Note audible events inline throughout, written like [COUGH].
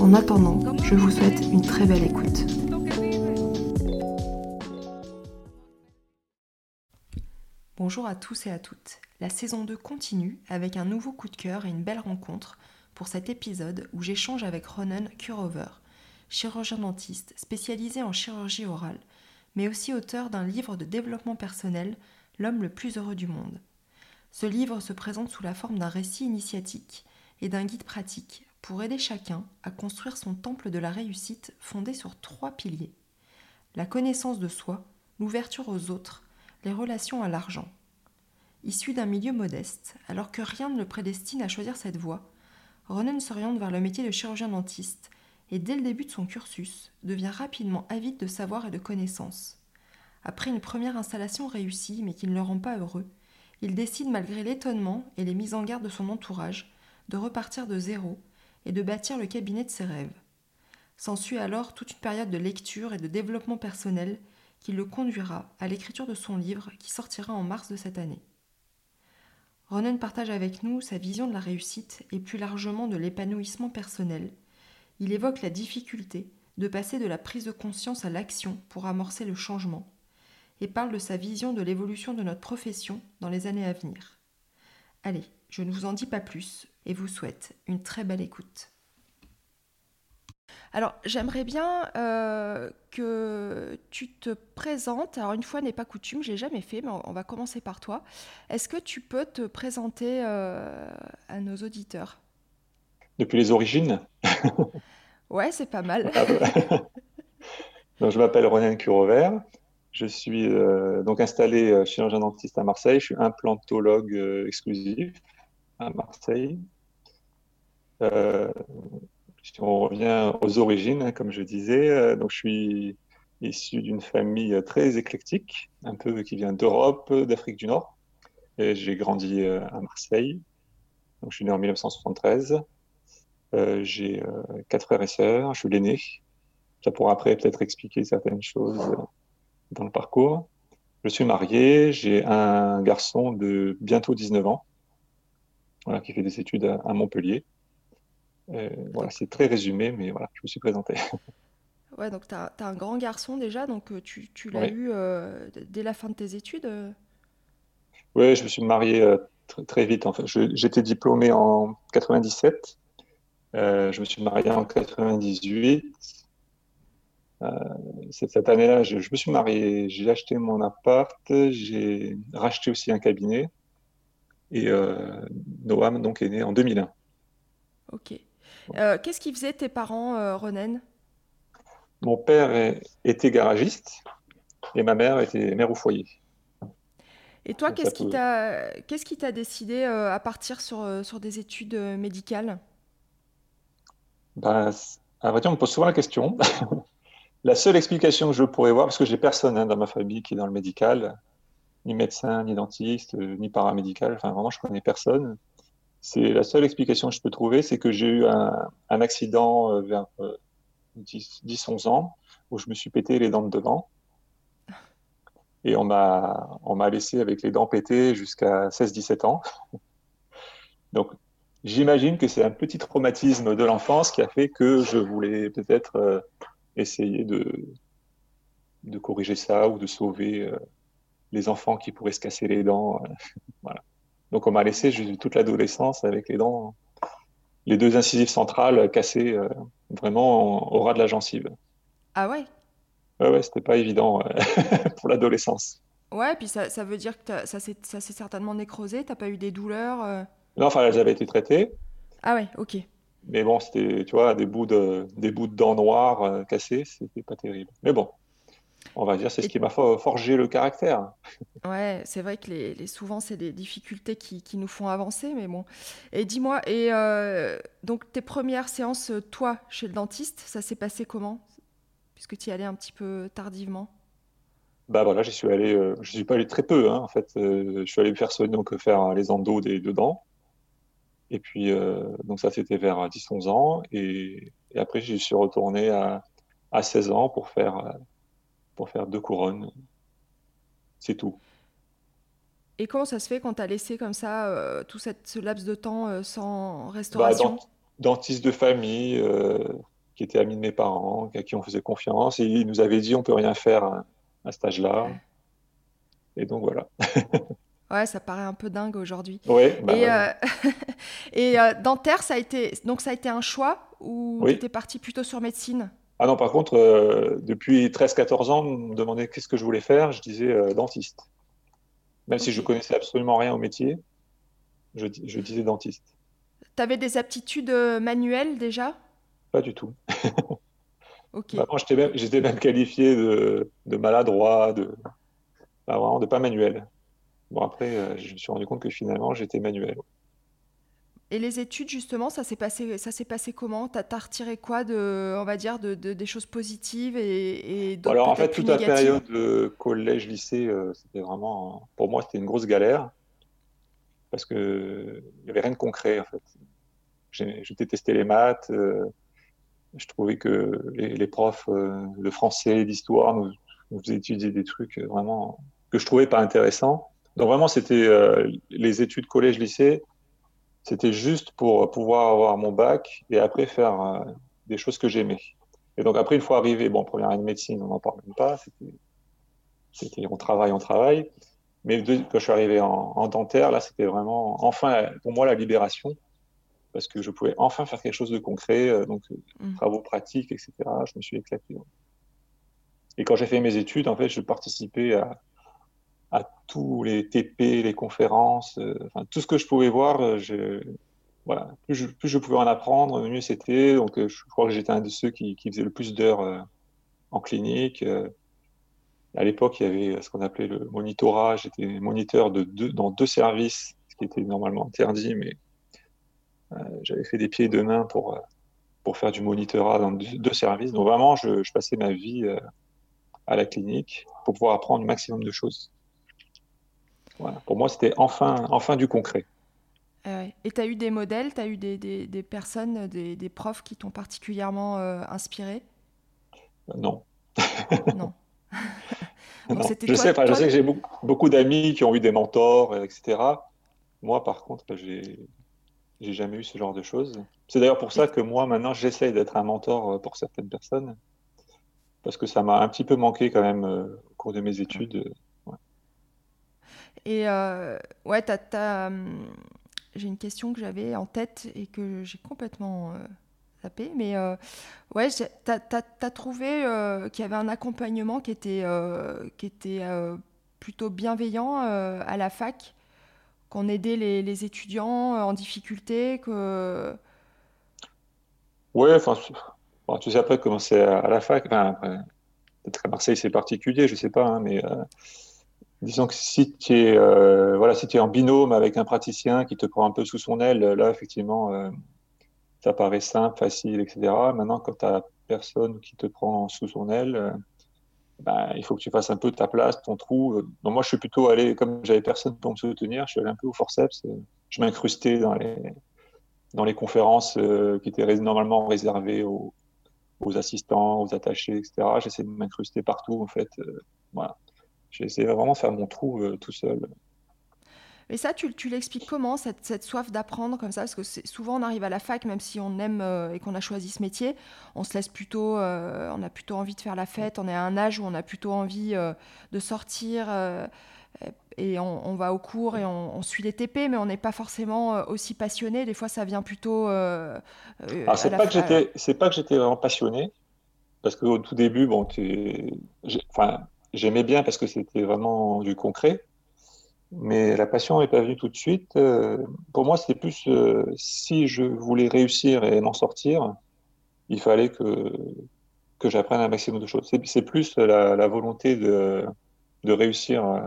En attendant, je vous souhaite une très belle écoute. Bonjour à tous et à toutes. La saison 2 continue avec un nouveau coup de cœur et une belle rencontre pour cet épisode où j'échange avec Ronan Kurover, chirurgien dentiste spécialisé en chirurgie orale, mais aussi auteur d'un livre de développement personnel, L'homme le plus heureux du monde. Ce livre se présente sous la forme d'un récit initiatique et d'un guide pratique pour aider chacun à construire son temple de la réussite fondé sur trois piliers. La connaissance de soi, l'ouverture aux autres, les relations à l'argent. Issu d'un milieu modeste, alors que rien ne le prédestine à choisir cette voie, Ronan s'oriente vers le métier de chirurgien dentiste et dès le début de son cursus devient rapidement avide de savoir et de connaissances. Après une première installation réussie mais qui ne le rend pas heureux, il décide malgré l'étonnement et les mises en garde de son entourage de repartir de zéro et de bâtir le cabinet de ses rêves. S'ensuit alors toute une période de lecture et de développement personnel qui le conduira à l'écriture de son livre qui sortira en mars de cette année. Ronan partage avec nous sa vision de la réussite et plus largement de l'épanouissement personnel. Il évoque la difficulté de passer de la prise de conscience à l'action pour amorcer le changement et parle de sa vision de l'évolution de notre profession dans les années à venir. Allez, je ne vous en dis pas plus et vous souhaite une très belle écoute. Alors, j'aimerais bien euh, que tu te présentes. Alors, une fois n'est pas coutume, je l'ai jamais fait, mais on va commencer par toi. Est-ce que tu peux te présenter euh, à nos auditeurs? Depuis les origines? [LAUGHS] Ouais, c'est pas mal. Ah [LAUGHS] je m'appelle Ronan Curover. Je suis euh, donc installé chirurgien dentiste à Marseille. Je suis implantologue exclusif à Marseille. Euh, si on revient aux origines, hein, comme je disais, euh, donc je suis issu d'une famille très éclectique, un peu qui vient d'Europe, d'Afrique du Nord. J'ai grandi euh, à Marseille. Donc je suis né en 1973. j'ai quatre frères et sœurs. Je suis l'aîné. Ça pourra après peut-être expliquer certaines choses dans le parcours. Je suis marié. J'ai un garçon de bientôt 19 ans qui fait des études à, Montpellier. Euh, voilà, c'est très résumé, mais voilà, je me suis présenté. [LAUGHS] Ouais, donc tu as, un grand garçon déjà, donc euh, tu, tu l'as eu euh, dès la fin de tes études Oui, je me suis marié très, vite. En fait. J'étais diplômé en 97, je me suis marié en 98. cette année-là, je, je, me suis marié, j'ai acheté mon appart, j'ai racheté aussi un cabinet. Et Noam donc est né en 2001. Ok. Euh, qu'est-ce qu'ils faisaient tes parents, euh, Ronen? Mon père était garagiste et ma mère était mère au foyer. Et toi, qu'est-ce qui t'a décidé à partir sur, sur des études médicales? Ben, À vrai dire, on me pose souvent la question. [LAUGHS] la seule explication que je pourrais voir, parce que j'ai personne hein, dans ma famille qui est dans le médical, ni médecin, ni dentiste, euh, ni paramédical. Enfin, vraiment, je connais personne. C'est la seule explication que je peux trouver, c'est que j'ai eu un, accident euh, vers 10-11 euh, ans où je me suis pété les dents de devant. Et on m'a, on m'a laissé avec les dents pétées jusqu'à 16-17 ans. [LAUGHS] Donc, j'imagine que c'est un petit traumatisme de l'enfance qui a fait que je voulais peut-être essayer de, de corriger ça ou de sauver les enfants qui pourraient se casser les dents. Euh, [LAUGHS] voilà. Donc on m'a laissé toute l'adolescence avec les dents, les deux incisives centrales cassées euh, vraiment au ras de la gencive. Ah ouais? Ouais, ouais, c'était pas évident euh, [LAUGHS] pour l'adolescence. Ouais, puis ça, ça veut dire que ça s'est certainement nécrosé, t'as pas eu des douleurs Non, enfin, elles avaient été traitées. Ah ouais, ok. Mais bon, c'était, tu vois, des bouts de, des bouts de dents noires cassées, c'était pas terrible. Mais bon, on va dire, c'est ce qui m'a forgé le caractère. Ouais, c'est vrai que les, souvent, c'est des difficultés qui, nous font avancer, mais bon. Et dis-moi, et euh, donc tes premières séances, toi, chez le dentiste, ça s'est passé comment? Puisque tu y allais un petit peu tardivement. Bah voilà, j'y suis allé, euh, je suis pas allé très peu, hein, en fait. Euh, je suis allé faire, donc, faire les endos des deux dents. Et puis, donc ça, c'était vers 10-11 ans. Et, après, j'y suis retourné à, à 16 ans pour faire pour faire deux couronnes. C'est tout. Et comment ça se fait quand tu as laissé comme ça euh, tout cette, ce laps de temps euh, sans restauration? bah, Dentiste de famille, euh, qui était ami de mes parents, à qui on faisait confiance, et il nous avait dit on peut rien faire à, à cet âge-là. Et donc voilà. [LAUGHS] ouais, ça paraît un peu dingue aujourd'hui. Oui. Bah et, [LAUGHS] et dentaire, ça a été donc ça a été un choix ou tu étais parti plutôt sur médecine? Ah non, par contre, euh, depuis 13-14 ans, on me demandait qu'est-ce que je voulais faire, je disais euh, dentiste. Même si je connaissais absolument rien au métier, je, disais dentiste. Tu avais des aptitudes euh, manuelles déjà? Pas du tout. [LAUGHS] ok. Bah, j'étais même, qualifié de, maladroit, de, bah, vraiment de pas manuel. Bon, après, je me suis rendu compte que finalement, j'étais manuel. Et les études, justement, ça s'est passé, ça s'est passé comment? T'as as retiré quoi de, on va dire, de, des choses positives et, et d'autres Alors en fait, toute la période de collège-lycée, euh, c'était vraiment, pour moi, c'était une grosse galère parce que il y avait rien de concret en fait. Je détestais les maths. Euh, je trouvais que les, profs euh, de français, d'histoire nous, nous, faisaient étudier des trucs vraiment que je trouvais pas intéressants. Donc vraiment, c'était les études collège-lycée c'était juste pour pouvoir avoir mon bac et après faire euh, des choses que j'aimais. Et donc après, une fois arrivé, bon, première année de médecine, on n'en parle même pas, c'était, on travaille, on travaille. Mais quand je suis arrivé en, dentaire, là, c'était vraiment, enfin, pour moi, la libération, parce que je pouvais enfin faire quelque chose de concret, euh, donc mmh. travaux pratiques, etc. Je me suis éclaté. Et quand j'ai fait mes études, en fait, je participais à, à tous les TP, les conférences, euh, tout ce que je pouvais voir, euh, voilà, plus je, plus je, pouvais en apprendre, mieux c'était. Donc, euh, je crois que j'étais un de ceux qui, qui faisait le plus d'heures en clinique. à l'époque, il y avait ce qu'on appelait le monitorat. J'étais moniteur de deux, dans deux services, ce qui était normalement interdit, mais j'avais fait des pieds et deux mains pour, pour faire du monitorat dans deux, services. Donc, vraiment, je, je passais ma vie à la clinique pour pouvoir apprendre le maximum de choses. Pour moi, c'était enfin, enfin du concret. Ah Et tu as eu des modèles, tu as eu des, des, personnes, des, des, profs qui t'ont particulièrement euh, inspiré? Euh, Non. non. [LAUGHS] je, sais, je sais que j'ai beaucoup, beaucoup d'amis qui ont eu des mentors, etc. Moi, par contre, j'ai j'ai jamais eu ce genre de choses. C'est d'ailleurs pour ça que moi, maintenant, j'essaye d'être un mentor euh, pour certaines personnes, parce que ça m'a un petit peu manqué quand même au cours de mes études. Et euh, ouais, hum, j'ai une question que j'avais en tête et que j'ai complètement euh, zappé. Mais euh, ouais, tu as, trouvé qu'il y avait un accompagnement qui était, qui était plutôt bienveillant à la fac, qu'on aidait les, étudiants en difficulté que... Ouais, enfin, tu sais après comment c'est à, la fac. peut-être à Marseille c'est particulier, je sais pas, hein, mais disons que si tu es, euh, voilà, si es en binôme avec un praticien qui te prend un peu sous son aile, là, effectivement, euh, ça paraît simple, facile, etc. Maintenant, quand tu as personne qui te prend sous son aile, euh, ben, il faut que tu fasses un peu ta place, ton trou. Donc, moi, je suis plutôt allé, comme j'avais personne pour me soutenir, je suis allé un peu au forceps. Je m'incrustais dans les, dans les conférences qui étaient normalement réservées aux, aux assistants, aux attachés, etc. J'essaie de m'incruster partout, en fait. voilà. J'ai essayé vraiment de faire mon trou euh, tout seul. Mais ça, tu, tu l'expliques comment, cette, cette soif d'apprendre comme ça? Parce que souvent, on arrive à la fac, même si on aime euh, et qu'on a choisi ce métier, on se laisse plutôt, euh, on a plutôt envie de faire la fête, on est à un âge où on a plutôt envie de sortir et on, va au cours et on, suit les TP, mais on n'est pas forcément aussi passionné. Des fois, ça vient plutôt. Alors, c'est pas, pas que j'étais vraiment passionné, parce qu'au tout début, bon, enfin, j'aimais bien parce que c'était vraiment du concret. Mais la passion n'est pas venue tout de suite. Euh, pour moi, c'était plus euh, si je voulais réussir et m'en sortir, il fallait que, que j'apprenne un maximum de choses. C'est plus la, volonté de, de réussir euh,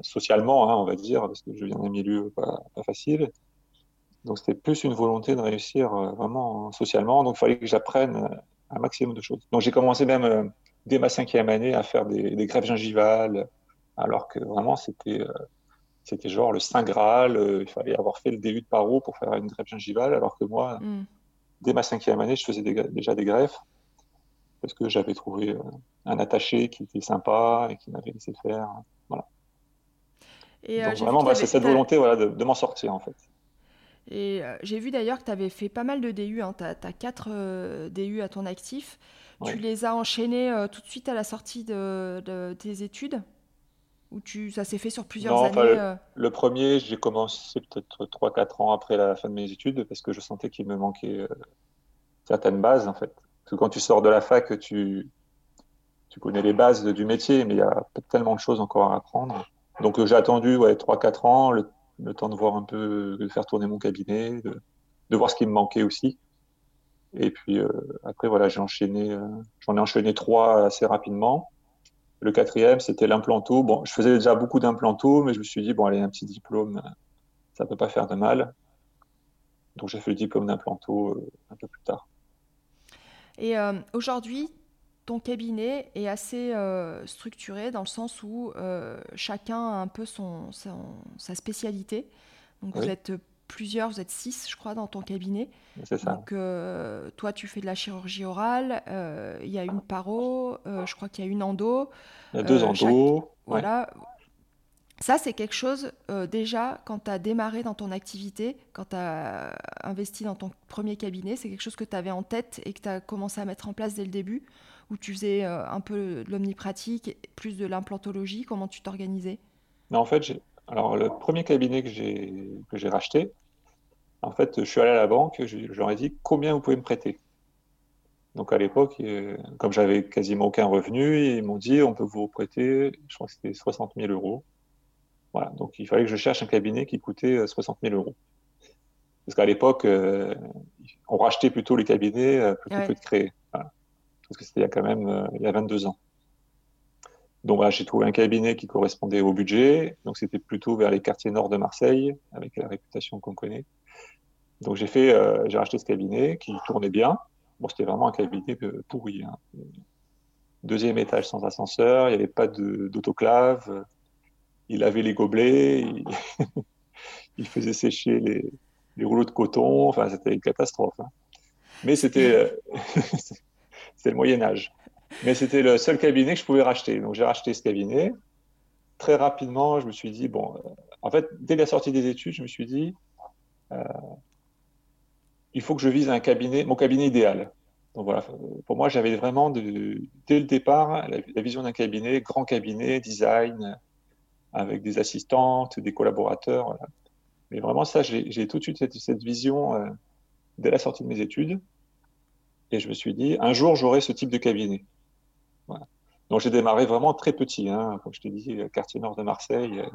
socialement, hein, on va dire, parce que je viens d'un milieu pas, facile. Donc c'était plus une volonté de réussir vraiment socialement. Donc il fallait que j'apprenne un maximum de choses. Donc j'ai commencé même dès ma cinquième année à faire des, des greffes gingivales, alors que vraiment c'était c'était genre le saint graal. il fallait avoir fait le début de paro pour faire une greffe gingivale, alors que moi, mm. dès ma cinquième année, je faisais déjà des greffes parce que j'avais trouvé un attaché qui était sympa et qui m'avait laissé faire. Voilà. Et, euh, Donc vraiment, bah, c'est cette volonté voilà, de, m'en sortir en fait. Et euh, j'ai vu d'ailleurs que tu avais fait pas mal de DU, hein. tu as, 4 DU à ton actif. Tu les as enchaînés euh, tout de suite à la sortie de, tes études? Ou tu, ça s'est fait sur plusieurs non, années le, le, premier, j'ai commencé peut-être 3-4 ans après la fin de mes études parce que je sentais qu'il me manquait certaines bases en fait. Parce que quand tu sors de la fac, tu, tu connais les bases du métier, mais il y a tellement de choses encore à apprendre. Donc euh, j'ai attendu ouais, 3-4 ans, le, temps de voir un peu, de faire tourner mon cabinet, de, voir ce qui me manquait aussi. Et puis euh, après, voilà, j'ai enchaîné, euh, j'en ai enchaîné trois assez rapidement. Le quatrième, c'était l'implanto. Bon, je faisais déjà beaucoup d'implanto, mais je me suis dit, bon, allez, un petit diplôme, ça peut pas faire de mal. Donc j'ai fait le diplôme d'implanto un peu plus tard. Et aujourd'hui, ton cabinet est assez euh, structuré dans le sens où euh, chacun a un peu son, sa spécialité. Donc vous êtes plusieurs, vous êtes six, je crois, dans ton cabinet. C'est ça. Donc euh, toi, tu fais de la chirurgie orale, il y a une paro, je crois qu'il y a une endo. Il y a deux endo. Voilà. Ça, c'est quelque chose, déjà, quand tu as démarré dans ton activité, quand tu as investi dans ton premier cabinet, c'est quelque chose que tu avais en tête et que tu as commencé à mettre en place dès le début où tu faisais euh, un peu de l'omnipratique, plus de l'implantologie Comment tu t'organisais? En fait, alors le premier cabinet que j'ai que j'ai racheté, en fait, je suis allé à la banque, je, leur ai dit combien vous pouvez me prêter? Donc à l'époque, euh, comme j'avais quasiment aucun revenu, ils m'ont dit on peut vous prêter, je crois que c'était 60 000 euros. Voilà, donc il fallait que je cherche un cabinet qui coûtait 60 euh, 000 euros. Parce qu'à l'époque, on rachetait plutôt les cabinets plutôt que de créer parce que c'était il y a quand même euh, il y a 22 ans. Donc j'ai trouvé un cabinet qui correspondait au budget. Donc c'était plutôt vers les quartiers nord de Marseille, avec la réputation qu'on connaît. Donc j'ai fait, euh, j'ai racheté ce cabinet qui tournait bien. Bon, c'était vraiment un cabinet pourri. Hein. Deuxième étage sans ascenseur, il n'y avait pas d'autoclave. Il avait les gobelets, [LAUGHS] il, faisait sécher les, les, rouleaux de coton. Enfin, c'était une catastrophe. Hein. Mais c'était euh, [LAUGHS] C'était le Moyen Âge. Mais c'était le seul cabinet que je pouvais racheter. Donc j'ai racheté ce cabinet. Très rapidement, je me suis dit, bon, euh, en fait, dès la sortie des études, je me suis dit, euh, il faut que je vise un cabinet, mon cabinet idéal. Donc voilà, pour moi, j'avais vraiment, dès le départ, la, vision d'un cabinet, grand cabinet, design, avec des assistantes, des collaborateurs. Mais vraiment, ça, j'ai tout de suite cette, vision euh, dès la sortie de mes études. Et je me suis dit, un jour, j'aurai ce type de cabinet. Donc j'ai démarré vraiment très petit, hein, comme je t'ai dit, quartier nord de Marseille. Euh,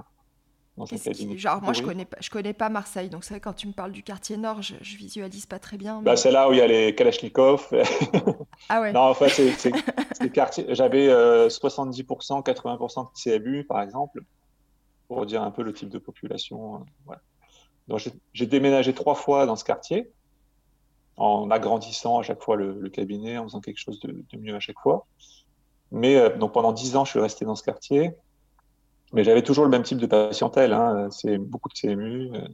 dans genre, moi, je connais pas, je connais pas Marseille, donc c'est vrai quand tu me parles du quartier nord, je, je visualise pas très bien. Bah, c'est là où il y a les Kalachnikov. [LAUGHS] ah ouais. Non, en fait, c'est. [LAUGHS] J'avais 70%, 80% de CMU, par exemple, pour dire un peu le type de population. Euh, donc j'ai déménagé trois fois dans ce quartier en agrandissant à chaque fois le, cabinet, en faisant quelque chose de, mieux à chaque fois. Mais euh, donc pendant dix ans, je suis resté dans ce quartier. Mais j'avais toujours le même type de patientèle. Hein. C'est beaucoup de CMU. Euh.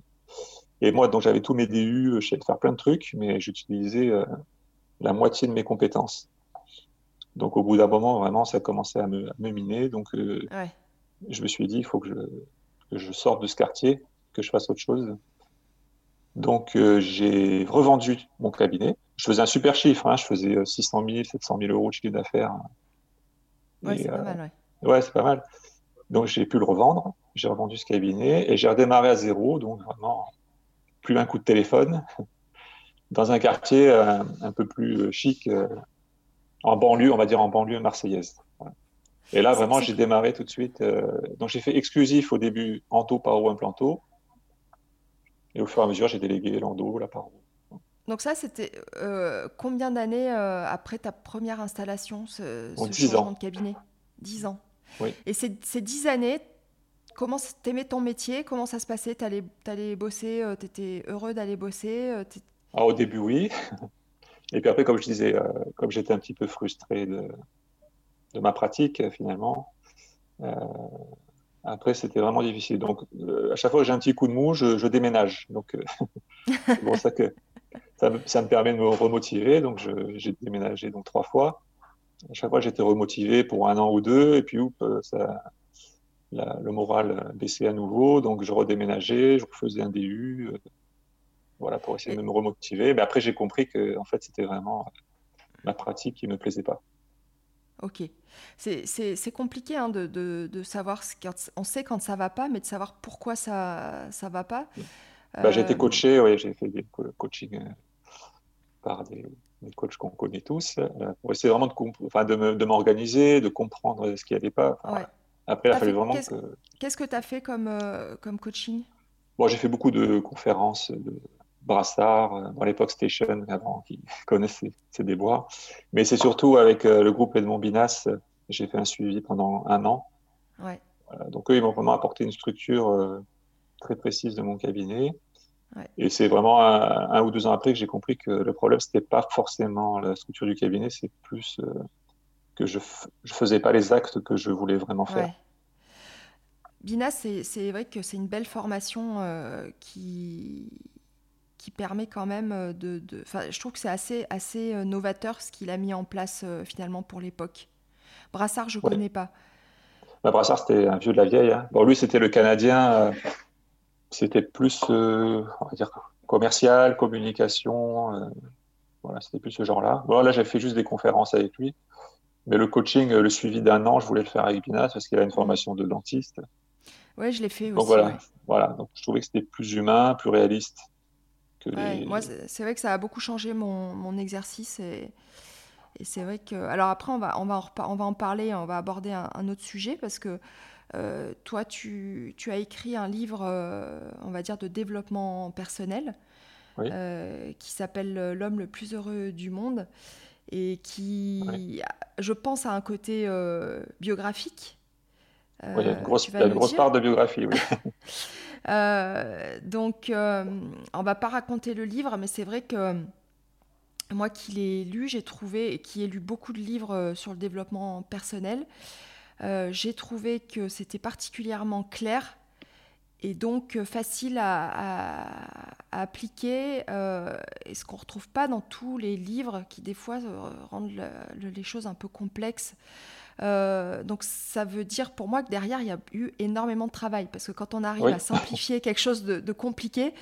et moi, donc j'avais tous mes DU, je savais faire plein de trucs, mais j'utilisais euh, la moitié de mes compétences. Donc au bout d'un moment, vraiment, ça commençait à me, miner. Donc je me suis dit, il faut que je, que je sorte de ce quartier, que je fasse autre chose. Donc, euh, j'ai revendu mon cabinet. Je faisais un super chiffre, hein. je faisais 600 000, 700 000 euros de chiffre d'affaires. Ouais, c'est pas euh, mal, ouais. Ouais, c'est pas mal. Donc, j'ai pu le revendre. J'ai revendu ce cabinet et j'ai redémarré à zéro. Donc, vraiment, plus un coup de téléphone [LAUGHS] dans un quartier euh, un peu plus chic, en banlieue, on va dire en banlieue marseillaise. Et là, vraiment, j'ai démarré tout de suite. donc, j'ai fait exclusif au début, Anto, Paro, Implanto. Et au fur et à mesure, j'ai délégué l'endo, la parole. Donc ça, c'était euh, combien d'années euh, après ta première installation, ce, ce 10 changement ans. de cabinet? 10 ans. Oui. Et ces, ces 10 années, comment t'aimais ton métier? Comment ça se passait? T'allais allais bosser euh, T'étais heureux d'aller bosser euh, Alors, au début, oui. Et puis après, comme je disais, comme j'étais un petit peu frustré de, de ma pratique, finalement, après, c'était vraiment difficile. Donc, euh, à chaque fois que j'ai un petit coup de mou, je, je déménage. Donc, euh, [LAUGHS] c'est pour ça que ça me, ça me permet de me remotiver. Donc, j'ai déménagé donc trois fois. À chaque fois, j'étais remotivé pour un an ou deux. Et puis, euh, ça, la- le moral baissait à nouveau. Donc, je redéménageais, je refaisais un DU. euh, voilà, pour essayer de me remotiver. Mais après, j'ai compris que, en fait, c'était vraiment ma pratique qui me plaisait pas. Ok. C'est compliqué hein, de, de- de savoir, ce, on sait quand ça va pas, mais de savoir pourquoi ça ça va pas. Bah, j'ai été Euh, coaché, oui, j'ai fait des co- coachings euh, par des, des coachs qu'on connaît tous, euh, pour essayer vraiment de, m'organiser, de comprendre ce qui allait pas. Enfin, ouais. voilà. Après, il a fallu fait- vraiment qu'est-ce- que... Qu'est-ce que tu as fait comme, euh, comme coaching? Bon, j'ai fait beaucoup de conférences de Brassard, euh, dans l'époque Station, avant qui [LAUGHS] connaissait ces déboires. Mais c'est surtout avec euh, le groupe Edmond Binas, euh, j'ai fait un suivi pendant un an. Ouais. Euh, donc eux, ils m'ont vraiment apporté une structure euh, très précise de mon cabinet. Ouais. Et c'est vraiment un, un ou deux ans après que j'ai compris que le problème, c'était pas forcément la structure du cabinet, c'est plus euh, que je, je faisais pas les actes que je voulais vraiment faire. Ouais. Bina, c'est vrai que c'est une belle formation euh, qui, qui permet quand même euh, de... de- Enfin, je trouve que c'est assez, assez euh, novateur ce qu'il a mis en place euh, finalement pour l'époque. Brassard, je Ouais. connais pas. Bah, Brassard, c'était un vieux de la vieille. hein. Bon, lui, c'était le Canadien. C'était plus, euh, on va dire, commercial, communication. euh, voilà, c'était plus ce genre-là. Bon, là, j'ai fait juste des conférences avec lui. Mais le coaching, euh, le suivi d'un an, je voulais le faire avec Binas parce qu'il a une formation de dentiste. Ouais, je l'ai fait Donc aussi. voilà, ouais. voilà. Donc je trouvais que c'était plus humain, plus réaliste que Ouais, les. moi, c'est vrai que ça a beaucoup changé mon, mon exercice et, et c'est vrai que... Alors après, on va, on va, en, on va en parler, on va aborder un, un autre sujet parce que euh, toi, tu, tu as écrit un livre, euh, on va dire, de développement personnel Oui. euh, qui s'appelle L'homme le plus heureux du monde et qui, je pense, a un côté biographique. Oui, il y a une grosse, a une part de biographie, oui. [LAUGHS] [LAUGHS] Donc, on va pas raconter le livre, mais c'est vrai que moi qui l'ai lu, j'ai trouvé, et qui ai lu beaucoup de livres sur le développement personnel, euh, j'ai trouvé que c'était particulièrement clair et donc euh, facile à, à- à appliquer, euh, et ce qu'on ne retrouve pas dans tous les livres qui des fois euh, rendent le- le- les choses un peu complexes. Euh, donc ça veut dire pour moi que derrière il y a eu énormément de travail parce que quand on arrive Oui. à simplifier quelque chose de, de compliqué,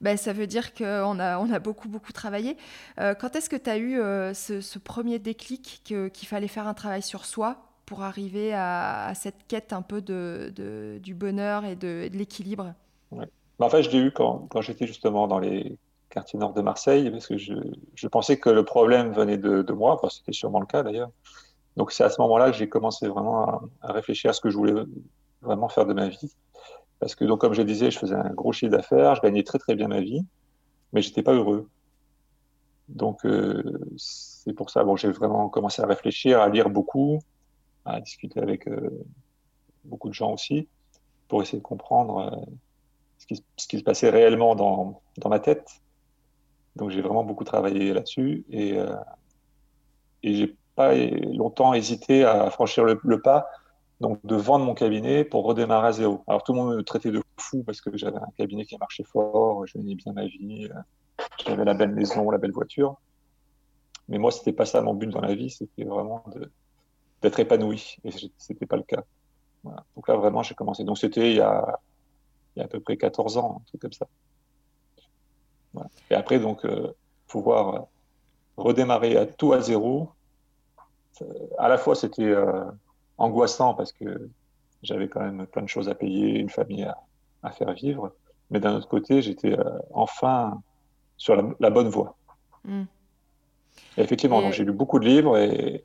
ben, ça veut dire qu'on a, on a beaucoup beaucoup travaillé. Euh, quand est-ce que tu as eu ce, ce premier déclic qu'il fallait faire un travail sur soi? Pour arriver à, cette quête un peu de, du bonheur et de, l'équilibre en fait, je l'ai eu quand, j'étais justement dans les quartiers nord de Marseille, parce que je, pensais que le problème venait de, moi, c'était sûrement le cas d'ailleurs. Donc c'est à ce moment-là que j'ai commencé vraiment à, à réfléchir à ce que je voulais vraiment faire de ma vie. Parce que donc comme je disais, je faisais un gros chiffre d'affaires, je gagnais très très bien ma vie, mais j'étais pas heureux. Donc euh, c'est pour ça, bon, j'ai vraiment commencé à réfléchir, à lire beaucoup, à discuter avec euh, beaucoup de gens aussi, pour essayer de comprendre euh, ce qui, se passait réellement dans, ma tête. Donc j'ai vraiment beaucoup travaillé là-dessus et, euh, et j'ai pas longtemps hésité à franchir le, pas donc de vendre mon cabinet pour redémarrer à zéro. Alors tout le monde me traitait de fou parce que j'avais un cabinet qui marchait fort, je gagnais bien ma vie, j'avais la belle maison, la belle voiture. Mais moi, c'était pas ça mon but dans la vie, c'était vraiment de- d'être épanoui et c'était pas le cas. Voilà. Donc là, vraiment, j'ai commencé. Donc c'était il y a, il y a à peu près 14 ans, un truc comme ça. Voilà. Et après, donc, euh, pouvoir euh, redémarrer à tout à zéro, euh, à la fois c'était euh, angoissant parce que j'avais quand même plein de choses à payer, une famille à, à faire vivre, mais d'un autre côté, j'étais euh, enfin sur la, la bonne voie. Et effectivement, Et- j'ai lu beaucoup de livres et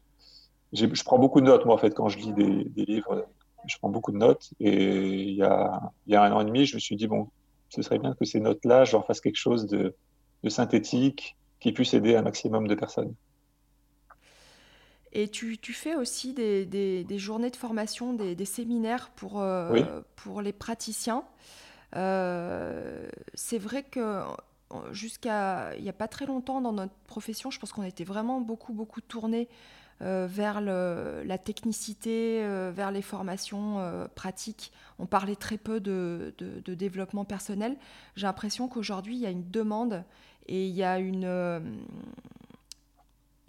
je prends beaucoup de notes, moi, en fait, quand je lis des, des livres, je prends beaucoup de notes. Et il y a, il y a un an et demi, je me suis dit, bon, ce serait bien que ces notes-là, j'en fasse quelque chose de, de synthétique qui puisse aider un maximum de personnes. Et tu, tu fais aussi des, des, des, journées de formation, des, des séminaires pour, euh, pour les praticiens. Euh, c'est vrai que jusqu'à il n'y a pas très longtemps dans notre profession, je pense qu'on était vraiment beaucoup, beaucoup tourné euh, vers le, la technicité, vers les formations pratiques. On parlait très peu de, de, de développement personnel. J'ai l'impression qu'aujourd'hui, il y a une demande et il y a une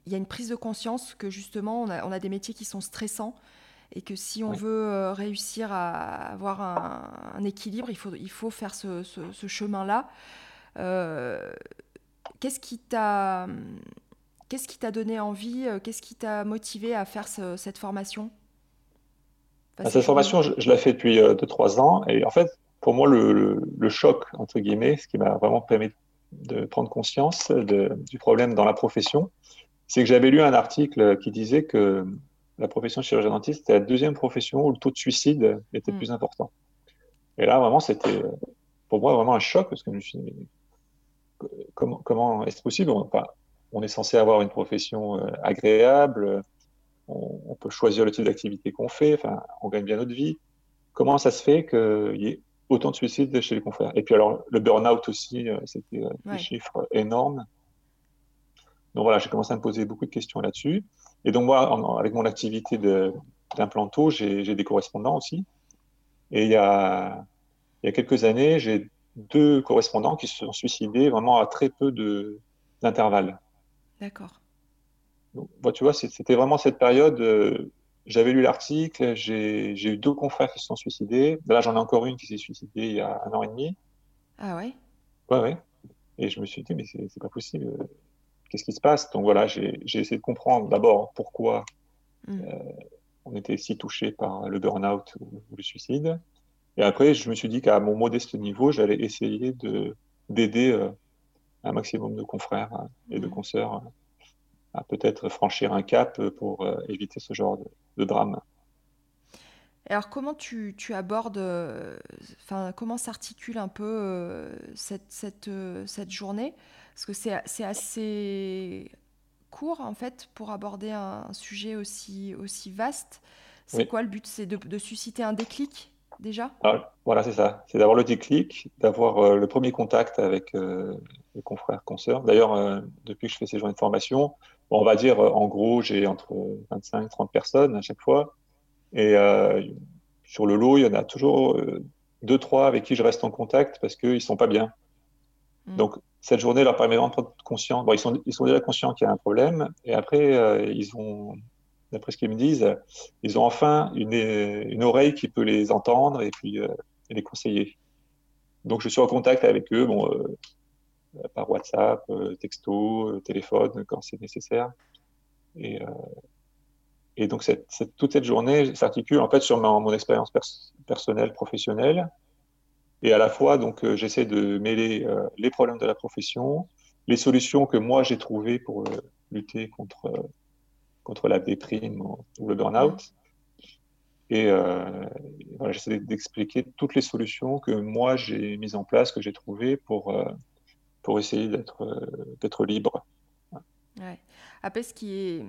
il y a une prise de conscience que justement, on a, on a, des métiers qui sont stressants et que si on veut euh, réussir à avoir un, équilibre, il faut, il faut faire ce, ce, chemin-là. Euh, qu'est-ce qui t'a qu'est-ce qui t'a donné envie euh, Qu'est-ce qui t'a motivé à faire cette formation? Bah, Cette formation, je, je, la fais depuis 2-3 ans. Et en fait, pour moi, le, le, choc, entre guillemets, ce qui m'a vraiment permis de prendre conscience de, du problème dans la profession, c'est que j'avais lu un article qui disait que la profession chirurgien dentiste était la deuxième profession où le taux de suicide était mm. plus important. Et là, vraiment, c'était pour moi vraiment un choc parce que je me suis dit, comment, comment est-ce possible? On, est censé avoir une profession euh, agréable, on, peut choisir le type d'activité qu'on fait, enfin, on gagne bien notre vie. Comment ça se fait qu'il y ait autant de suicides chez les confrères? Et puis alors, le burn-out aussi, euh, c'était euh, des chiffres énormes. Donc voilà, j'ai commencé à me poser beaucoup de questions là-dessus. Et donc moi, avec mon activité d'implanto, j'ai des correspondants aussi. Et il y a, il y a quelques années, j'ai deux correspondants qui se sont suicidés vraiment à très peu d'intervalle. D'accord. Bon, tu vois, c'était vraiment cette période. Euh, j'avais lu l'article, j'ai eu deux confrères qui se sont suicidés. Là, j'en ai encore une qui s'est suicidée il y a un an et demi. Ah ouais? Ouais, ouais. Et je me suis dit, mais c'est pas possible qu'est-ce qui se passe? Donc voilà, j'ai essayé de comprendre d'abord pourquoi mm. euh, on était si touché par le burn-out ou, le suicide. Et après, je me suis dit qu'à mon modeste niveau, j'allais essayer d'aider euh, un maximum de confrères hein, et de mm. consoeurs à peut-être franchir un cap pour euh, éviter ce genre de, drame. Alors comment tu, tu abordes, enfin comment s'articule un peu cette, cette, cette journée? Parce que c'est assez court, en fait, pour aborder un, sujet aussi, aussi vaste. C'est quoi le but? C'est de, susciter un déclic? Déjà ah, Voilà, c'est ça. C'est d'avoir le déclic, d'avoir euh, le premier contact avec euh, les confrères, consoeurs. D'ailleurs, euh, depuis que je fais ces journées de formation, on va dire, en gros, j'ai entre 25 et 30 personnes à chaque fois. Et sur le lot, il y en a toujours deux, trois avec qui je reste en contact parce qu'ils ne sont pas bien. Mm. Donc, cette journée leur permet vraiment de prendre conscience. Bon, ils, sont, ils sont déjà conscients qu'il y a un problème. Et après, ils ont, d'après ce qu'ils me disent, ils ont enfin une, une oreille qui peut les entendre et puis euh, les conseiller. Donc, je suis en contact avec eux, bon, euh, par WhatsApp, texto, téléphone, quand c'est nécessaire. Et, donc, cette, toute cette journée s'articule en fait sur mon, expérience personnelle, professionnelle, et à la fois, donc, euh, j'essaie de mêler euh, les problèmes de la profession, les solutions que moi j'ai trouvées pour euh, lutter contre, contre la déprime ou, le burn-out. Et voilà, j'essaie d'expliquer toutes les solutions que moi j'ai mises en place, que j'ai trouvées pour, pour essayer d'être d'être libre. Ouais. Après, ce qui est.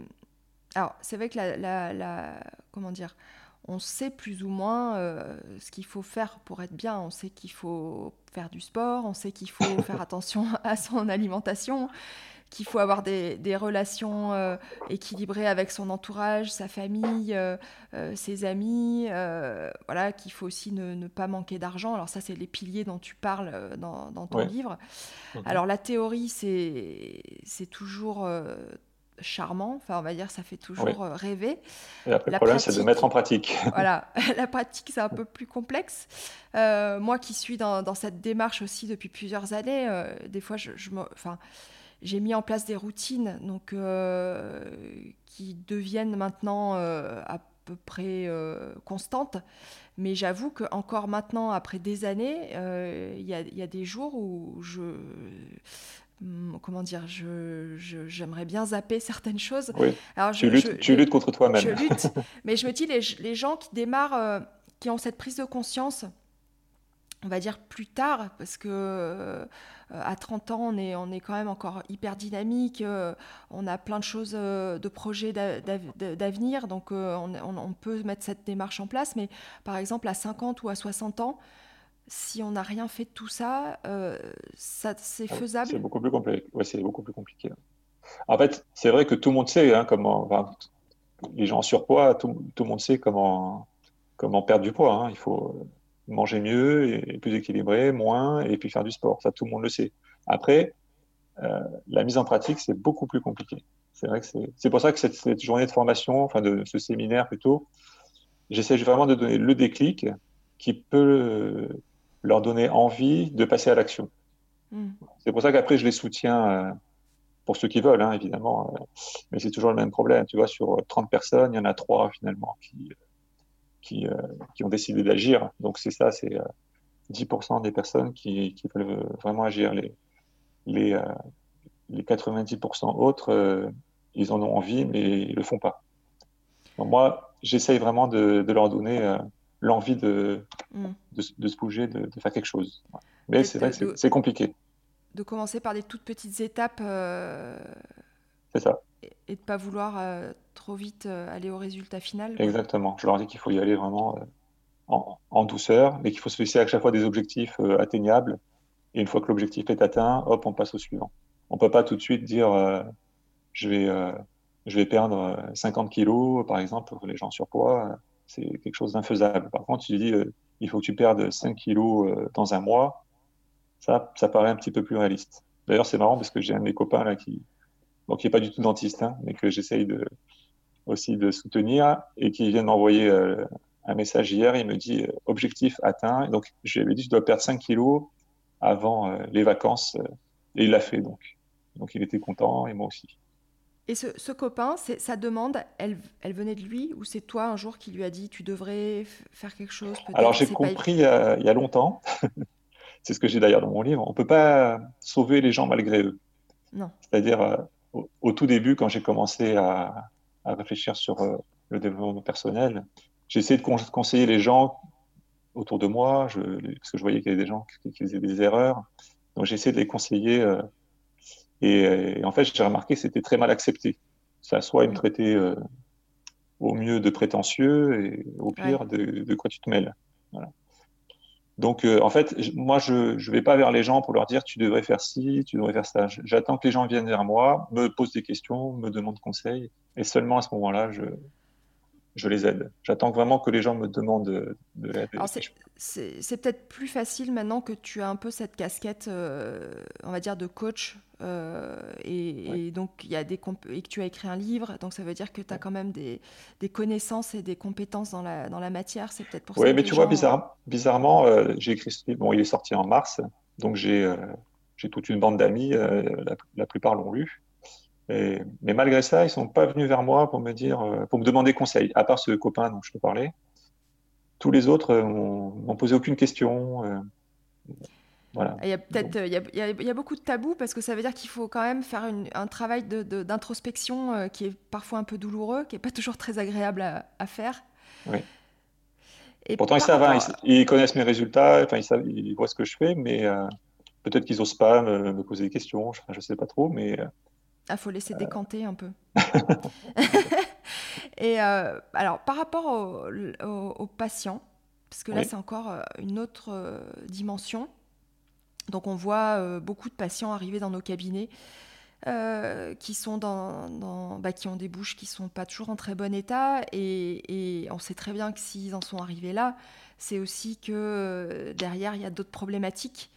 Alors, c'est vrai que la, la, la, Comment dire on sait plus ou moins euh, ce qu'il faut faire pour être bien. On sait qu'il faut faire du sport, on sait qu'il faut [LAUGHS] faire attention à son alimentation, qu'il faut avoir des, relations euh, équilibrées avec son entourage, sa famille, euh, ses amis, voilà, qu'il faut aussi ne, pas manquer d'argent. Alors ça, c'est les piliers dont tu parles dans, ton livre. Alors la théorie, c'est toujours charmant. Enfin, on va dire, ça fait toujours euh, rêver. Et après, le problème, c'est de mettre en pratique. [LAUGHS] voilà, [LAUGHS] la pratique, c'est un peu plus complexe. Euh, moi qui suis dans, cette démarche aussi depuis plusieurs années, euh, des fois, je, enfin, j'ai mis en place des routines donc, qui deviennent maintenant à peu près constantes. Mais j'avoue qu'encore maintenant, après des années, il y, y, a des jours où je Hmm, comment dire, je, j'aimerais bien zapper certaines choses. Alors, tu, luttes, contre toi-même. Je lutte, [LAUGHS] mais je me dis, les, les gens qui démarrent, euh, qui ont cette prise de conscience, on va dire plus tard, parce que euh, à 30 ans, on est, on est quand même encore hyper dynamique, euh, on a plein de choses, euh, de projets d'avenir, donc on, on, peut mettre cette démarche en place, mais par exemple à 50 ou à 60 ans, si on n'a rien fait de tout ça, ça c'est ah, faisable? C'est beaucoup plus compliqué. Ouais, c'est beaucoup plus compliqué. En fait, c'est vrai que tout le monde sait hein, comment, les gens en surpoids, tout, tout, le monde sait comment, comment perdre du poids. Hein. Il faut manger mieux et plus équilibré, moins, et puis faire du sport. Ça, tout le monde le sait. Après, euh, la mise en pratique, c'est beaucoup plus compliqué. C'est vrai que c'est pour ça que cette, journée de formation, enfin de ce séminaire plutôt, j'essaie vraiment de donner le déclic qui peut leur donner envie de passer à l'action. Hmm. C'est pour ça qu'après, je les soutiens euh, pour ceux qui veulent, hein, évidemment. Euh, mais c'est toujours le même problème. Tu vois, sur 30 personnes, il y en a trois finalement qui, qui, euh, qui ont décidé d'agir. Donc c'est ça, c'est 10% euh, des personnes qui, qui, veulent vraiment agir. Les, les, euh, les 90% autres, ils en ont envie, mais ils le font pas. moi, j'essaye vraiment de, de, leur donner l'envie de, mm. de, de, se bouger, de, faire quelque chose. Mais c'est vrai que c'est compliqué. De commencer par des toutes petites étapes. C'est ça et de pas vouloir euh, trop vite euh, aller au résultat final. Exactement. Je leur dis qu'il faut y aller vraiment euh, en, douceur, mais qu'il faut se fixer à chaque fois des objectifs atteignables. Et une fois que l'objectif est atteint, hop, on passe au suivant. On peut pas tout de suite dire je vais je vais perdre 50 kilos, par exemple, pour les gens surpoids. C'est quelque chose d'infaisable. Par contre, tu dis il faut que tu perdes 5 kilos dans un mois. Ça, ça paraît un petit peu plus réaliste. D'ailleurs, c'est marrant parce que j'ai un de mes copains là qui, qui n'est pas du tout dentiste, hein, mais que j'essaye de, aussi de soutenir, et qui vient d'envoyer euh, un message hier, il me dit euh, objectif atteint. donc je lui avais dit je dois perdre 5 kilos avant euh, les vacances, et il l'a fait donc. Donc il était content, et moi aussi. Et ce, copain, sa demande, elle, elle venait de lui ou c'est toi un jour qui lui a dit tu devrais faire quelque chose Alors j'ai compris il y a longtemps, [LAUGHS] c'est ce que j'ai d'ailleurs dans mon livre, on ne peut pas sauver les gens malgré eux. Non. C'est-à-dire, au, tout début, quand j'ai commencé à, réfléchir sur euh, le développement personnel, j'ai essayé de conseiller les gens autour de moi, je, parce que je voyais qu'il y avait des gens qui, faisaient des erreurs. Donc j'ai essayé de les conseiller. Euh, et, en fait, j'ai remarqué que c'était très mal accepté. Ça, soit ils me traitaient euh, au mieux de prétentieux et au pire de, de, quoi tu te mêles. Voilà. Donc, euh, en fait, moi, je ne vais pas vers les gens pour leur dire tu devrais faire ci, tu devrais faire ça. J'attends que les gens viennent vers moi, me posent des questions, me demandent conseil, et seulement à ce moment-là, je, je les aide. J'attends vraiment que les gens me demandent de, l'aide. C'est peut-être plus facile maintenant que tu as un peu cette casquette, euh, on va dire, de coach. Euh, et, donc, il y a des et que tu as écrit un livre, donc ça veut dire que tu as quand même des, des, connaissances et des compétences dans la, dans la matière. C'est peut-être pour ça. Oui, mais tu vois, bizarre, bizarrement, euh, j'ai écrit ce livre. Bon, il est sorti en mars, donc j'ai j'ai toute une bande d'amis, la, la, plupart l'ont lu mais malgré ça, ils sont pas venus vers moi pour me dire, euh, pour me demander conseil, à part ce copain dont je te parlais. Tous les autres euh, m'ont posé aucune question. Euh, voilà. Il y a peut-être, il, y a, beaucoup de tabous parce que ça veut dire qu'il faut quand même faire un travail d'introspection qui est parfois un peu douloureux, qui est pas toujours très agréable à, faire. Oui. Et Pourtant, ils savent, hein, ils, connaissent mes résultats, enfin, ils, savent, ils voient ce que je fais, mais peut-être qu'ils n'osent pas me, poser des questions, je ne sais pas trop, mais ah, faut laisser décanter un peu. [LAUGHS] et euh, alors, par rapport aux patients, parce que là, c'est encore euh, une autre euh, dimension. Donc, on voit beaucoup de patients arriver dans nos cabinets qui sont dans, bah, qui ont des bouches qui sont pas toujours en très bon état, et, et on sait très bien que s'ils en sont arrivés là, c'est aussi que derrière il y a d'autres problématiques,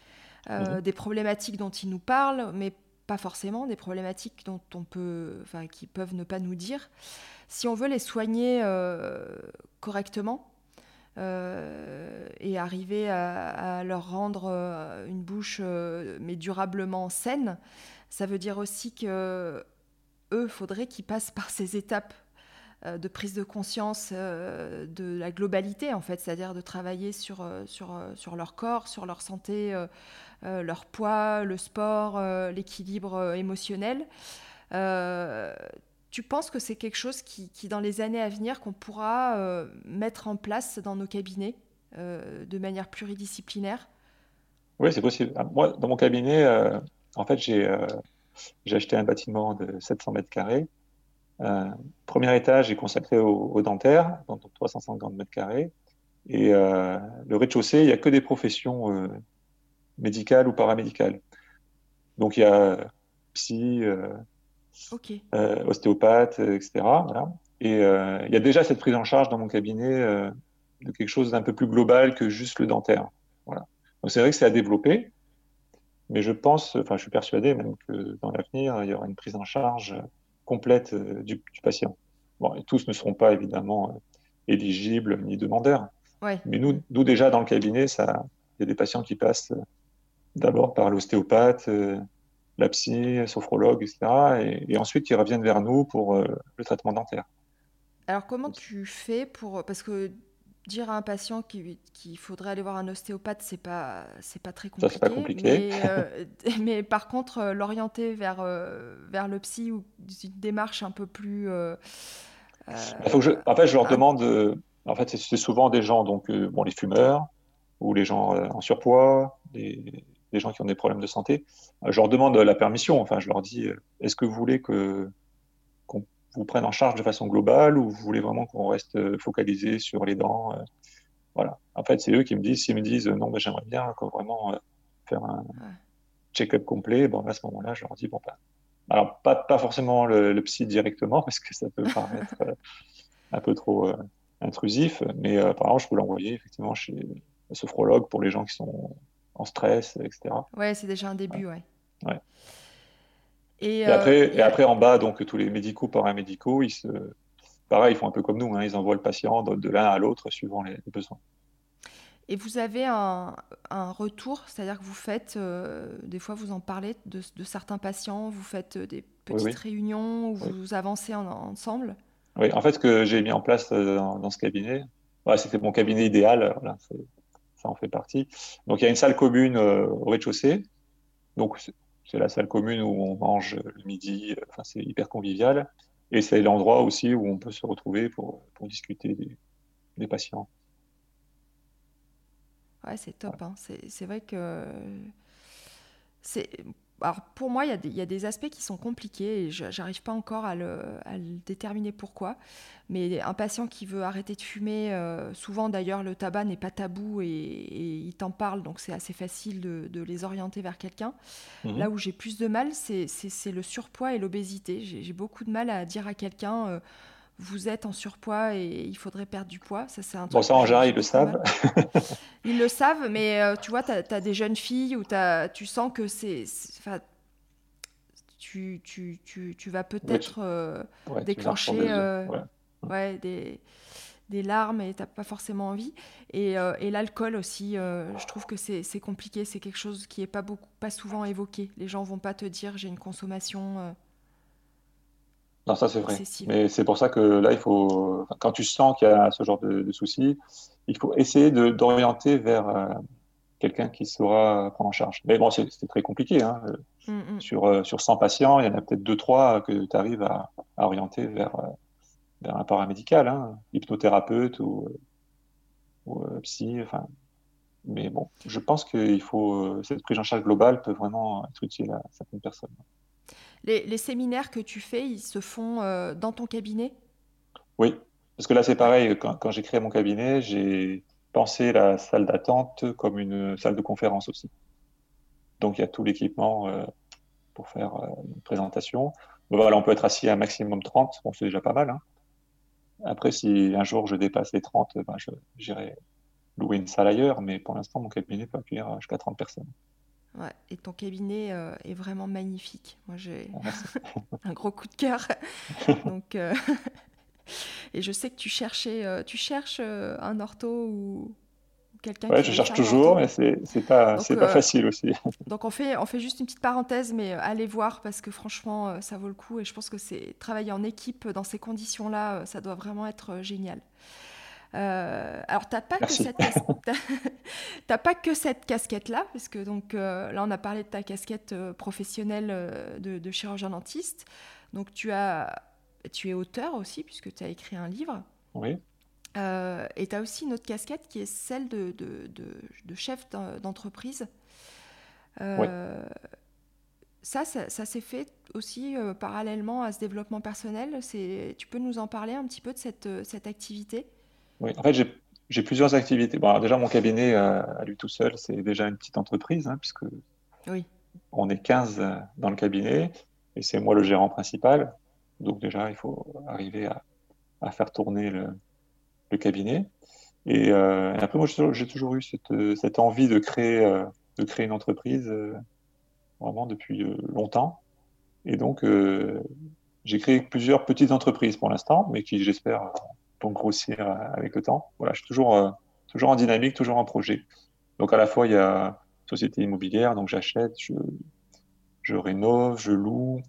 des problématiques dont ils nous parlent, mais pas forcément, des problématiques dont on peut, enfin, qui peuvent ne pas nous dire. Si on veut les soigner euh, correctement euh, et arriver à, leur rendre euh, une bouche mais durablement saine, ça veut dire aussi que eux faudrait qu'ils passent par ces étapes de prise de conscience de la globalité en fait, c'est-à-dire de travailler sur, sur, sur leur corps, sur leur santé euh, leur poids, le sport, euh, l'équilibre euh, émotionnel. tu penses que c'est quelque chose qui, dans les années à venir, qu'on pourra mettre en place dans nos cabinets de manière pluridisciplinaire? Oui, c'est possible. Ah, moi, dans mon cabinet, en fait, j'ai j'ai acheté un bâtiment de 700 mètres carrés. Premier étage est consacré au, dentaire, donc 350 mètres carrés. Et le rez-de-chaussée, il n'y a que des professions médicales ou paramédicales. Donc il y a psy, ostéopathe, etc. Voilà. Et il y a déjà cette prise en charge dans mon cabinet de quelque chose d'un peu plus global que juste le dentaire. Voilà. Donc c'est vrai que c'est à développer, mais je pense, enfin je suis persuadé même que dans l'avenir, il y aura une prise en charge complète du, patient. Bon, et tous ne seront pas évidemment éligibles ni demandeurs. Mais nous, nous, déjà, dans le cabinet, ça, il y a des patients qui passent d'abord par l'ostéopathe, la psy, sophrologue, etc. Et, ensuite, ils reviennent vers nous pour le traitement dentaire. Alors, comment tu fais pour... Parce que dire à un patient qu'il faudrait aller voir un ostéopathe, c'est pas c'est pas très compliqué. Ça, pas compliqué. Mais, euh, [LAUGHS] mais par contre, euh, l'orienter vers euh, vers le psy ou une démarche un peu plus. Faut je, en fait, je leur demande. en fait, c'est souvent des gens donc bon les fumeurs ou les gens en surpoids, les, les, gens qui ont des problèmes de santé. je leur demande la permission. Enfin, je leur dis est-ce que vous voulez que vous prenne en charge de façon globale ou vous voulez vraiment qu'on reste euh, focalisé sur les dents euh, Voilà. En fait, c'est eux qui me disent, s'ils me disent non, mais j'aimerais bien vraiment euh, faire un check-up complet, bon, à ce moment-là, je leur dis, bon, ben, alors pas, pas forcément le, psy directement, [LAUGHS] parce que ça peut paraître un peu trop intrusif, mais par exemple, je peux l'envoyer effectivement chez le sophrologue pour les gens qui sont en stress, etc. Ouais, c'est déjà un début, ouais. ouais. Et, après, euh, et après, en bas, donc tous les médicaux, paramédicaux, ils se, pareil, ils font un peu comme nous, hein, ils envoient le patient de, l'un à l'autre suivant les, besoins. Et vous avez un, retour, c'est-à-dire que vous faites, euh, des fois vous en parlez de, certains patients, vous faites des petites réunions où vous avancez ensemble? Oui, en fait, ce que j'ai mis en place euh, dans, ce cabinet, c'était mon cabinet idéal, ça en fait partie. Donc il y a une salle commune au rez-de-chaussée. Donc c'est la salle commune où on mange le midi. Enfin, c'est hyper convivial. Et c'est l'endroit aussi où on peut se retrouver pour, pour discuter des, patients. Ouais, c'est top. Hein. C'est vrai que c'est alors pour moi, il y, a des aspects qui sont compliqués et je n'arrive pas encore à le, déterminer pourquoi. Mais un patient qui veut arrêter de fumer, euh, souvent d'ailleurs le tabac n'est pas tabou et, il t'en parle, donc c'est assez facile de, les orienter vers quelqu'un. Mhm. Là où j'ai plus de mal, c'est le surpoids et l'obésité. J'ai beaucoup de mal à dire à quelqu'un... Euh, vous êtes en surpoids et il faudrait perdre du poids. Ça, c'est un bon, ça, en général, ils le savent. ils le savent, mais euh, tu vois, tu as, des jeunes filles où as, tu sens que c'est. Tu, tu, tu, tu, vas peut-être euh, déclencher euh, ouais. des, des, larmes et tu n'as pas forcément envie. Et, et l'alcool aussi, je trouve que c'est compliqué. C'est quelque chose qui n'est pas, beaucoup, pas souvent évoqué. Les gens vont pas te dire j'ai une consommation non, ça c'est vrai. Mais c'est pour ça que là, il faut, quand tu sens qu'il y a ce genre de, soucis, il faut essayer d'orienter vers euh, quelqu'un qui saura prendre en charge. Mais bon, c'est très compliqué. Hein. Mm, mm. Sur, euh, sur 100 patients, il y en a peut-être 2-3 que tu arrives à, orienter vers, euh, vers un paramédical, hein, hypnothérapeute ou, ou psy. Enfin, mais bon, je pense qu'il faut cette prise en charge globale peut vraiment être utile à certaines personnes. Les, séminaires que tu fais, ils se font euh, dans ton cabinet? Oui, parce que là c'est pareil, quand, j'ai créé mon cabinet, j'ai pensé la salle d'attente comme une salle de conférence aussi. Donc il y a tout l'équipement euh, pour faire euh, une présentation. Voilà, on peut être assis à un maximum 30, bon, c'est déjà pas mal. Hein. Après, si un jour je dépasse les 30, ben, j'irai louer une salle ailleurs, mais pour l'instant, mon cabinet peut accueillir jusqu'à 30 personnes. Ouais, et ton cabinet euh, est vraiment magnifique. Moi, j'ai ah, [LAUGHS] un gros coup de cœur. [LAUGHS] Donc, euh, [LAUGHS] et je sais que tu cherchais, euh, tu cherches un ortho ou quelqu'un. Ouais, je cherche toujours, mais c'est pas, c'est pas facile aussi. donc on fait, on fait juste une petite parenthèse, mais allez voir parce que franchement, ça vaut le coup. Et je pense que c'est travailler en équipe dans ces conditions-là, ça doit vraiment être génial. Euh, alors, tu n'as pas, [LAUGHS] pas, que cette casquette-là, parce que donc, euh, là, on a parlé de ta casquette euh, professionnelle de, chirurgien dentiste. Donc, tu, as, tu es auteur aussi, puisque tu as écrit un livre. Oui. et tu as aussi une autre casquette qui est celle de, de, de, chef d'entreprise. Ça, ça, s'est fait aussi parallèlement à ce développement personnel. Tu peux nous en parler un petit peu de cette, cette activité? Oui, en fait, j'ai plusieurs activités. Bon, déjà, mon cabinet euh, à lui tout seul, c'est déjà une petite entreprise, hein, puisque oui. on est 15 euh, dans le cabinet et c'est moi le gérant principal. Donc, déjà, il faut arriver à, à faire tourner le, le cabinet. Et, euh, après, moi, j'ai toujours eu cette, cette, envie de créer, euh, de créer une entreprise euh, vraiment depuis longtemps. Et donc, j'ai créé plusieurs petites entreprises pour l'instant, mais qui, j'espère, grossir euh, avec le temps. Voilà, je suis toujours, euh, toujours en dynamique, toujours en projet. Donc à la fois, il y a société immobilière, donc j'achète, je, je rénove, je loue,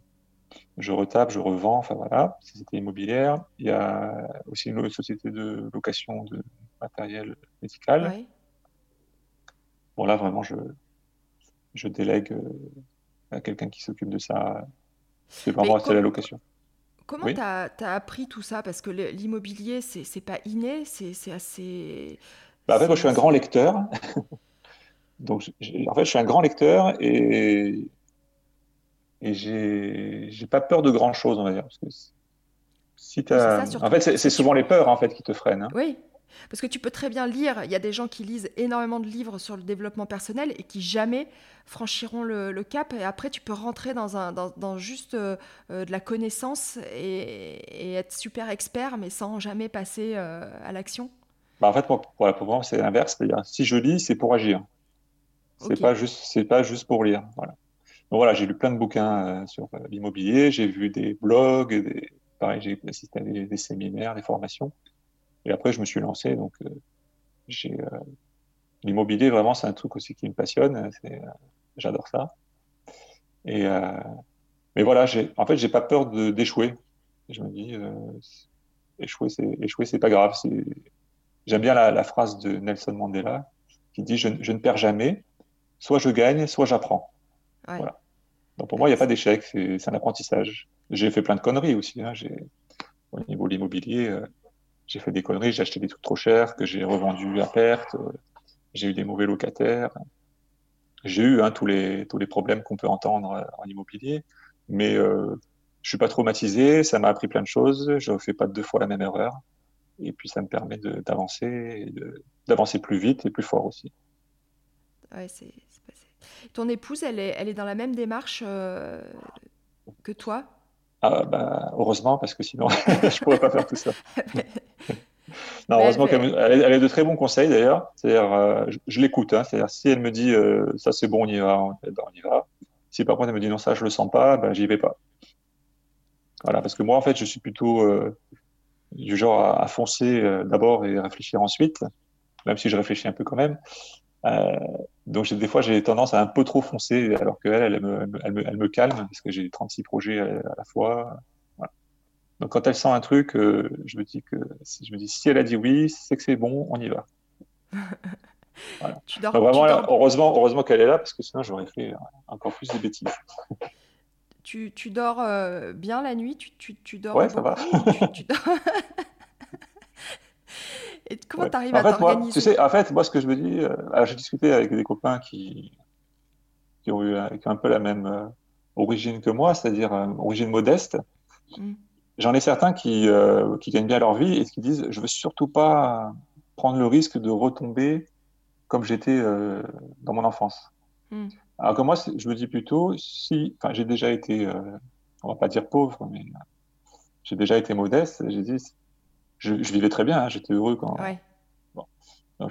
je retape, je revends, enfin voilà, société immobilière. Il y a aussi une société de location de matériel médical. Bon là, vraiment, je, je délègue euh, à quelqu'un qui s'occupe de ça. C'est vraiment la location. Comment tu as, appris tout ça? Parce que l'immobilier, c'est pas inné, c'est assez. Bah, en fait, moi, je suis un grand lecteur. [LAUGHS] Donc, en fait, je suis un grand lecteur et, et j'ai pas peur de grand chose, on va dire. Parce que si as... en fait, c'est souvent les peurs en fait qui te freinent. Hein. Oui, parce que tu peux très bien lire, il y a des gens qui lisent énormément de livres sur le développement personnel et qui jamais franchiront le, cap. Et après, tu peux rentrer dans, un, dans, juste euh, euh, de la connaissance et, être super expert, mais sans jamais passer euh, à l'action. Bah en fait, pour, pour, moi, c'est l'inverse. C'est-à-dire, si je lis, c'est pour agir. C'est n'est pas juste, c'est pas juste pour lire. Voilà. Donc voilà, j'ai lu plein de bouquins sur l'immobilier, j'ai vu des blogs, des, pareil, j'ai assisté à des séminaires, des formations. Et après, je me suis lancé. Donc, euh, j'ai euh, l'immobilier, vraiment, c'est un truc aussi qui me passionne. Euh, j'adore ça. Et, mais voilà, en fait, j'ai pas peur d'échouer. Je me dis, échouer, c'est, échouer, c'est pas grave. J'aime bien la, phrase de Nelson Mandela qui dit je, ne perds jamais, soit je gagne, soit j'apprends. Voilà. Donc pour moi, il n'y a pas d'échec, c'est, un apprentissage. J'ai fait plein de conneries aussi. Hein. Au niveau de l'immobilier, j'ai fait des conneries, j'ai acheté des trucs trop chers que j'ai revendus à perte, euh, j'ai eu des mauvais locataires, j'ai eu hein, tous les tous les problèmes qu'on peut entendre euh, en immobilier, mais euh, je suis pas traumatisé, ça m'a appris plein de choses, je ne fais pas deux fois la même erreur, et puis ça me permet d'avancer, d'avancer plus vite et plus fort aussi. Ouais, c'est Ton épouse, elle est, elle est dans la même démarche euh, que toi? Ah, bah, heureusement, parce que sinon, [LAUGHS] je ne pourrais pas faire tout ça. [LAUGHS] non, heureusement qu'elle elle, a de très bons conseils d'ailleurs. C'est-à-dire, euh, je, l'écoute. Hein. C'est-à-dire, si elle me dit euh, ça c'est bon, on y va, on, y va. Si par contre elle me dit non, ça je le sens pas, ben, j'y vais pas. Voilà, parce que moi en fait, je suis plutôt euh, du genre à, à foncer d'abord et réfléchir ensuite, même si je réfléchis un peu quand même. Donc des fois, j'ai tendance à un peu trop foncer, alors qu'elle, elle, me, elle, me, elle me calme, parce que j'ai 36 projets à, la fois. Donc quand elle sent un truc, euh, je me dis que si je me dis si elle a dit oui, c'est que c'est bon, on y va. [LAUGHS] tu dors, vraiment, heureusement, heureusement qu'elle est là, parce que sinon j'aurais fait encore plus de bêtises. Tu, tu dors euh, bien la nuit? Tu, tu, tu dors Ouais, ça va. tu, dors... [LAUGHS] Et comment tu arrives à t'organiser Tu sais, en fait, moi, ce que je me dis, euh, j'ai discuté avec des copains qui, qui, ont eu qui ont un peu la même euh, origine que moi, c'est-à-dire euh, origine modeste. Mm. J'en ai certains qui, qui gagnent bien leur vie et qui disent Je veux surtout pas prendre le risque de retomber comme j'étais dans mon enfance. Mm. Alors que moi, je me dis plutôt si, enfin, j'ai déjà été, on va pas dire pauvre, mais j'ai déjà été modeste. J'ai dit je, vivais très bien, hein, j'étais heureux quand.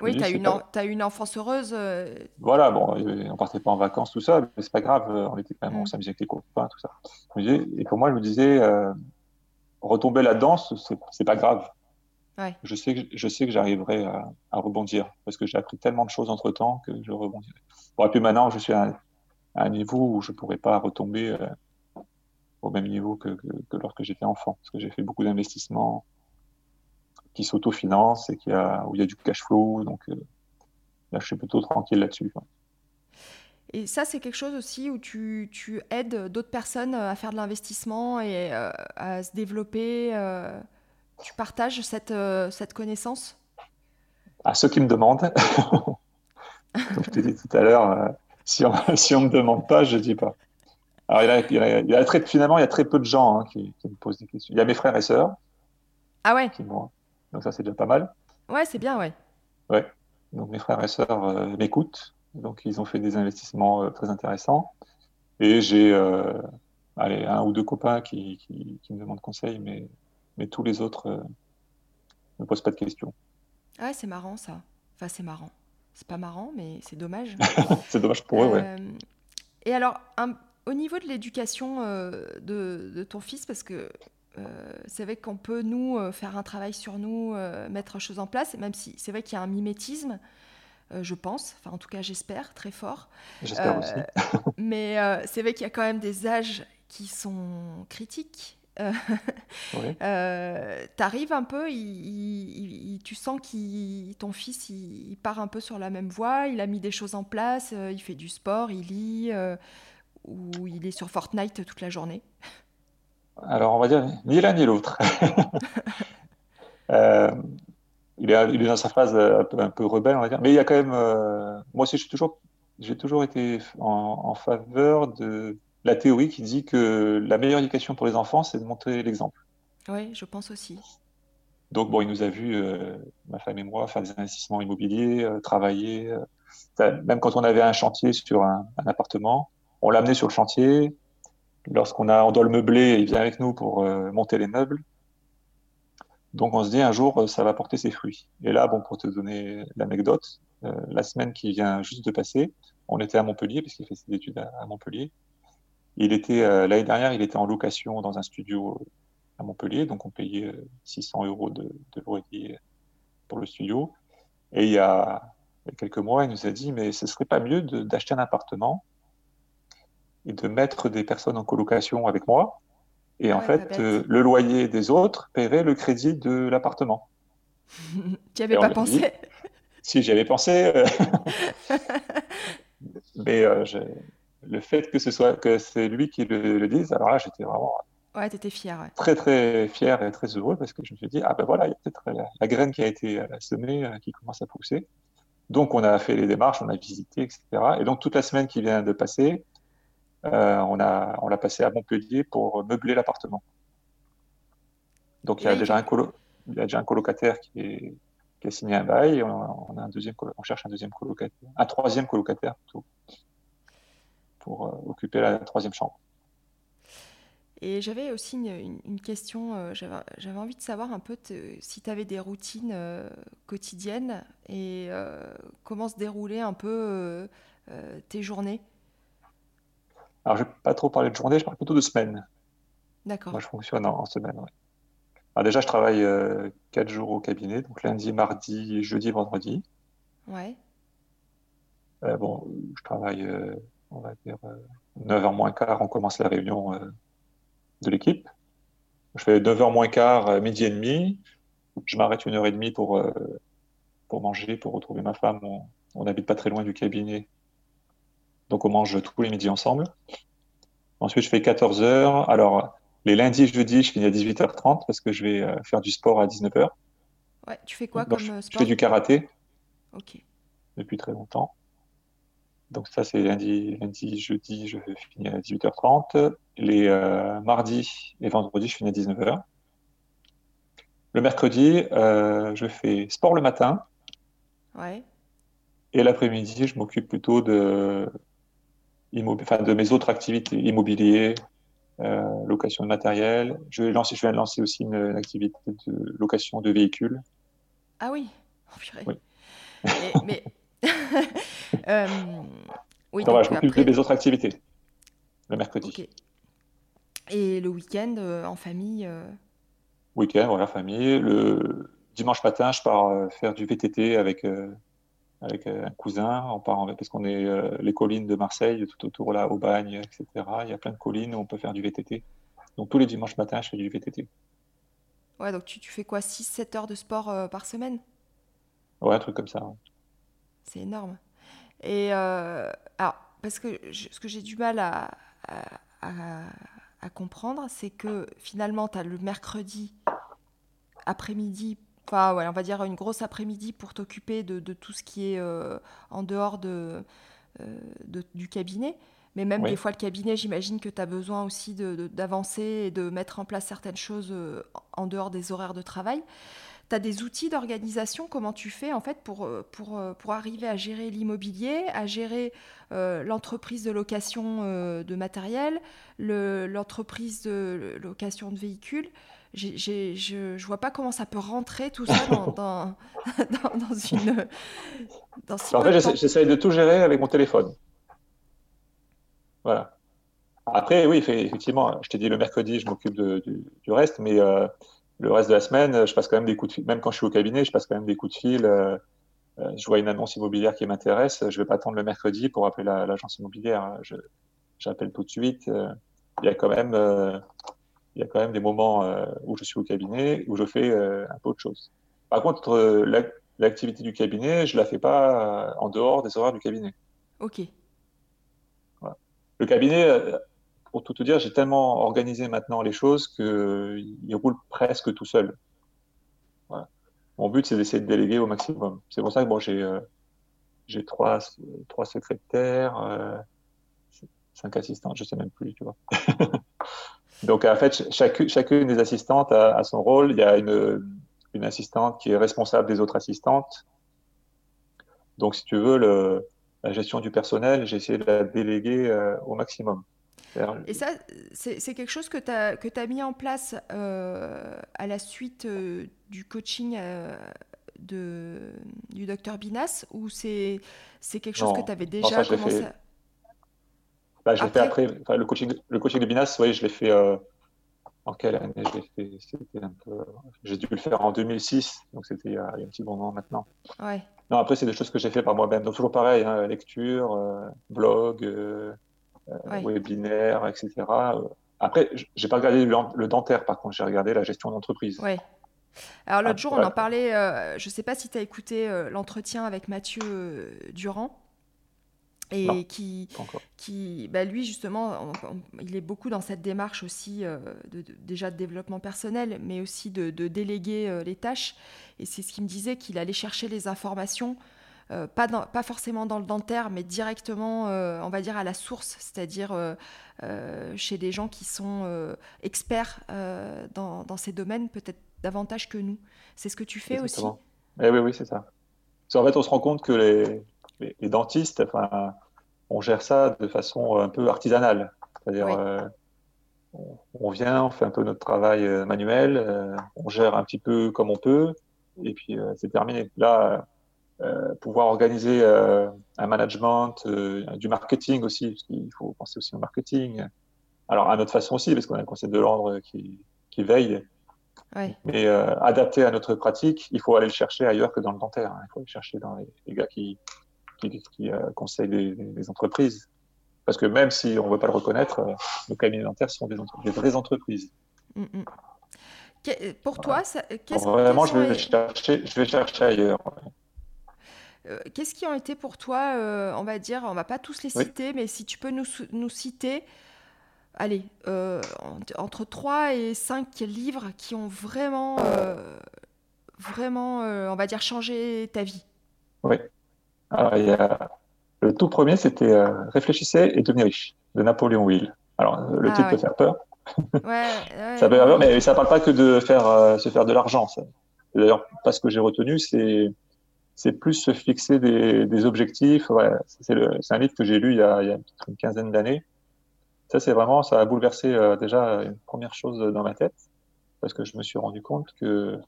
oui, tu as, une as une enfance heureuse. Euh, voilà, bon, on partait pas en vacances, tout ça, mais c'est pas grave, euh, on était quand même, on mm. s'amusait avec les copains, tout ça. Et pour moi, je me disais, euh, retomber là-dedans, c'est pas grave. Je sais que, je sais que j'arriverai à, rebondir parce que j'ai appris tellement de choses entre temps que je rebondirai. Bon, et puis maintenant, je suis à un, niveau où je pourrais pas retomber au même niveau que, que lorsque j'étais enfant parce que j'ai fait beaucoup d'investissements qui s'autofinance et qui a, où il y a du cash flow. Donc euh, là, je suis plutôt tranquille là-dessus. Et ça, c'est quelque chose aussi où tu, tu aides d'autres personnes à faire de l'investissement et euh, à se développer. Euh, Tu partages cette, cette connaissance? À ceux qui me demandent. [LAUGHS] Comme je t'ai dit tout à l'heure, si on [LAUGHS] si me demande pas, je dis pas. Alors, il y a, il y a, très, finalement, il y a très peu de gens hein, qui, me posent des questions. Il y a mes frères et sœurs. Ah ouais? Donc ça, c'est déjà pas mal. Ouais, c'est bien, ouais. Ouais. Donc mes frères et sœurs euh, m'écoutent. Donc ils ont fait des investissements euh, très intéressants. Et j'ai euh, allez, un ou deux copains qui, qui, me demandent conseil, mais, mais tous les autres ne me posent pas de questions. Ah ouais, c'est marrant ça. Enfin, c'est marrant. C'est pas marrant, mais c'est dommage. [LAUGHS] c'est dommage pour eux, ouais. Et alors, un, au niveau de l'éducation euh, de, ton fils, parce que c'est vrai qu'on peut, nous, euh, faire un travail sur nous, mettre choses en place, même si c'est vrai qu'il y a un mimétisme, je pense, enfin en tout cas j'espère, très fort. J'espère aussi. [LAUGHS] [LAUGHS] mais c'est vrai qu'il y a quand même des âges qui sont critiques. oui. [LAUGHS] T'arrives un peu, tu sens que ton fils il, part un peu sur la même voie, il a mis des choses en place, il fait du sport, il lit, ou il est sur Fortnite toute la journée Alors, on va dire ni l'un ni l'autre. [LAUGHS] Euh, il, est, il, est, dans sa phase un peu, un peu, rebelle, on va dire. Mais il y a quand même. Euh, moi aussi, j'ai toujours, toujours été en, faveur de la théorie qui dit que la meilleure éducation pour les enfants, c'est de montrer l'exemple. Oui, je pense aussi. Donc, bon, il nous a vu, euh, ma femme et moi, faire des investissements immobiliers, travailler. même quand on avait un chantier sur un, un appartement, on l'a amené sur le chantier. Lorsqu'on a, on doit le meubler, il vient avec nous pour euh, monter les meubles. Donc on se dit un jour, euh, ça va porter ses fruits. Et là, bon, pour te donner l'anecdote, euh, la semaine qui vient juste de passer, on était à Montpellier, puisqu'il fait ses études à, Montpellier. Il était l'année dernière, il était en location dans un studio à Montpellier, donc on payait 600 euros de, loyer pour le studio. Et il y, a, il y a quelques mois, il nous a dit, mais ce serait pas mieux d'acheter un appartement et de mettre des personnes en colocation avec moi. Et en fait, euh, le loyer des autres paierait le crédit de l'appartement. [LAUGHS] tu n'y avais pas pensé [LAUGHS] Si, j'y avais pensé. Euh, [LAUGHS] mais euh, le fait que ce soit que c'est lui qui le, dise, alors là, j'étais vraiment. Ouais, tu étais fier. Très, très fier et très heureux parce que je me suis dit, ah ben voilà, il y a peut-être la, graine qui a été semée qui commence à pousser. Donc, on a fait les démarches, on a visité, etc. Et donc, toute la semaine qui vient de passer, on l'a on passé à Montpellier pour meubler l'appartement. Donc il y, a déjà un colo, il y a déjà un colocataire qui, est, qui a signé un bail. On, a un deuxième, on cherche un deuxième colocataire, un troisième colocataire plutôt, pour euh, occuper la troisième chambre. Et j'avais aussi une, question, euh, j'avais envie de savoir un peu si tu avais des routines quotidiennes et comment se déroulaient un peu tes journées. Alors, je ne vais pas trop parler de journée, je parle plutôt de semaine. D'accord. Moi, je fonctionne en, semaine, Alors déjà, je travaille euh, quatre jours au cabinet, donc lundi, mardi, jeudi, vendredi. Ouais. Euh, bon, je travaille, euh, on va dire, 9h moins quart, on commence la réunion de l'équipe. Je fais 9h moins quart, midi et demi. Je m'arrête une heure et demie pour, pour manger, pour retrouver ma femme. On n'habite pas très loin du cabinet. Donc on mange tous les midis ensemble. Ensuite, je fais 14 heures. Alors, les lundis et jeudis, je finis à 18h30 parce que je vais euh, faire du sport à 19h. Ouais, tu fais quoi comme sport Je fais du karaté. Ok. Depuis très longtemps. Donc ça, c'est lundi, lundi, jeudi, je finis à 18h30. Les euh, mardis et vendredis, je finis à 19h. Le mercredi, euh, je fais sport le matin. Ouais. Et l'après-midi, je m'occupe plutôt de enfin, de mes autres activités, immobilier, euh, location de matériel. Je, je viens de lancer aussi une, activité de location de véhicules. Ah oui, oh, oui. mais, [LAUGHS] euh, oui, donc, je m'occupe de mes autres activités le mercredi. Et le week-end euh, en famille Week-end, voilà, famille. Le dimanche matin, je pars faire du VTT avec avec euh, un cousin. On part parce qu'on est euh, les collines de Marseille, tout autour là, au bagne, etc. Il y a plein de collines où on peut faire du VTT. Donc tous les dimanches matin, je fais du VTT. Ouais, donc tu, tu fais quoi 6-7 heures de sport euh, par semaine? Ouais, un truc comme ça. C'est énorme. Et alors, parce que ce que j'ai du mal à, à, à comprendre, c'est que finalement, tu as le mercredi après-midi, enfin ouais, on va dire une grosse après-midi pour t'occuper de, de, tout ce qui est en dehors de, du cabinet. Mais même des fois, le cabinet, j'imagine que tu as besoin aussi d'avancer et de mettre en place certaines choses en dehors des horaires de travail. Tu as des outils d'organisation, comment tu fais en fait pour, euh, pour, euh, pour arriver à gérer l'immobilier, à gérer euh, l'entreprise de location de matériel, l'entreprise de location de véhicules? Je ne vois pas comment ça peut rentrer tout ça dans, [LAUGHS] dans, dans, une. Dans en fait, j'essaie de tout gérer avec mon téléphone. Voilà. Après, oui, effectivement, je t'ai dit le mercredi, je m'occupe du, du, reste, mais le reste de la semaine, je passe quand même des coups de fil. Même quand je suis au cabinet, je passe quand même des coups de fil. Euh, euh, je vois une annonce immobilière qui m'intéresse, je vais pas attendre le mercredi pour appeler l'agence immobilière. J'appelle tout de suite. Euh, il y a quand même, il y a quand même des moments où je suis au cabinet où je fais un peu autre chose. Par contre, l'activité du cabinet, je la fais pas en dehors des horaires du cabinet. Ok. Le cabinet, pour tout te dire, j'ai tellement organisé maintenant les choses qu'il roule presque tout seul. Mon but, c'est d'essayer de déléguer au maximum. C'est pour ça que bon, j'ai euh, j'ai trois, trois secrétaires, euh, cinq assistantes, je sais même plus, tu vois. [LAUGHS] Donc, en fait, chacune, chacune des assistantes a, son rôle. Il y a une, une, assistante qui est responsable des autres assistantes. Donc, si tu veux, le, la gestion du personnel, j'ai essayé de la déléguer euh, au maximum. Et ça, c'est quelque chose que tu as, que as mis en place euh, à la suite euh, du coaching de, du docteur Binas ou c'est quelque chose que tu avais déjà non, ça, commencé fait... bah, Je l'ai fait après. Enfin, le, coaching, le coaching de Binas, je l'ai fait. En quelle année J'ai dû le faire en 2006, donc c'était il, y a un petit moment maintenant. Ouais. Non, après, c'est des choses que j'ai fait par moi-même. Donc, toujours pareil, hein, lecture, blog, euh, webinaire, etc. Après, j'ai pas regardé le dentaire, par contre, j'ai regardé la gestion d'entreprise. Oui. Alors l'autre ah, jour, on en parlait, euh, je ne sais pas si tu as écouté euh, l'entretien avec Mathieu Durand. Et qui, qui bah lui justement, il est beaucoup dans cette démarche aussi de, déjà de développement personnel, mais aussi de, de déléguer les tâches. Et c'est ce qu'il me disait qu'il allait chercher les informations euh, pas, pas forcément dans le dentaire, mais directement, euh, on va dire, à la source, c'est-à-dire euh, chez des gens qui sont experts dans, dans, ces domaines, peut-être davantage que nous. C'est ce que tu fais aussi? Eh Oui, oui, c'est ça. En fait, on se rend compte que les, les, dentistes, enfin, on gère ça de façon un peu artisanale. C'est-à-dire, on, vient, on fait un peu notre travail manuel, on gère un petit peu comme on peut, et puis c'est terminé. Là, euh, pouvoir organiser euh, un management, euh, du marketing aussi, parce qu'il faut penser aussi au marketing. Alors, à notre façon aussi, parce qu'on a un conseil de l'ordre qui, qui, veille. Mais adapté à notre pratique, il faut aller le chercher ailleurs que dans le dentaire. Hein. Il faut le chercher dans les, gars qui, qui, qui conseillent les, entreprises. Parce que même si on ne veut pas le reconnaître, nos cabinets dentaires sont des, des vraies entreprises. Mm, mm. Pour toi, qu'est-ce Vraiment, je vais, chercher, je vais chercher ailleurs. Euh, qu'est-ce qui ont été pour toi, euh, on va dire, on va pas tous les citer, mais si tu peux nous, nous citer, allez, euh, entre 3 et 5 livres qui ont vraiment, vraiment, on va dire, changé ta vie. Oui. Alors, il y a... le tout premier, c'était Réfléchissez et devenez riche de Napoléon Hill. Alors, le ah titre peut faire peur. Ouais, [LAUGHS] ça peut faire peur, mais ça ne parle pas que de faire, se faire de l'argent. D'ailleurs, pas ce que j'ai retenu, c'est c'est plus se fixer des, des objectifs. c'est un livre que j'ai lu il y a, il y a une quinzaine d'années. Ça, c'est vraiment, ça a bouleversé euh, déjà une première chose dans ma tête, parce que je me suis rendu compte que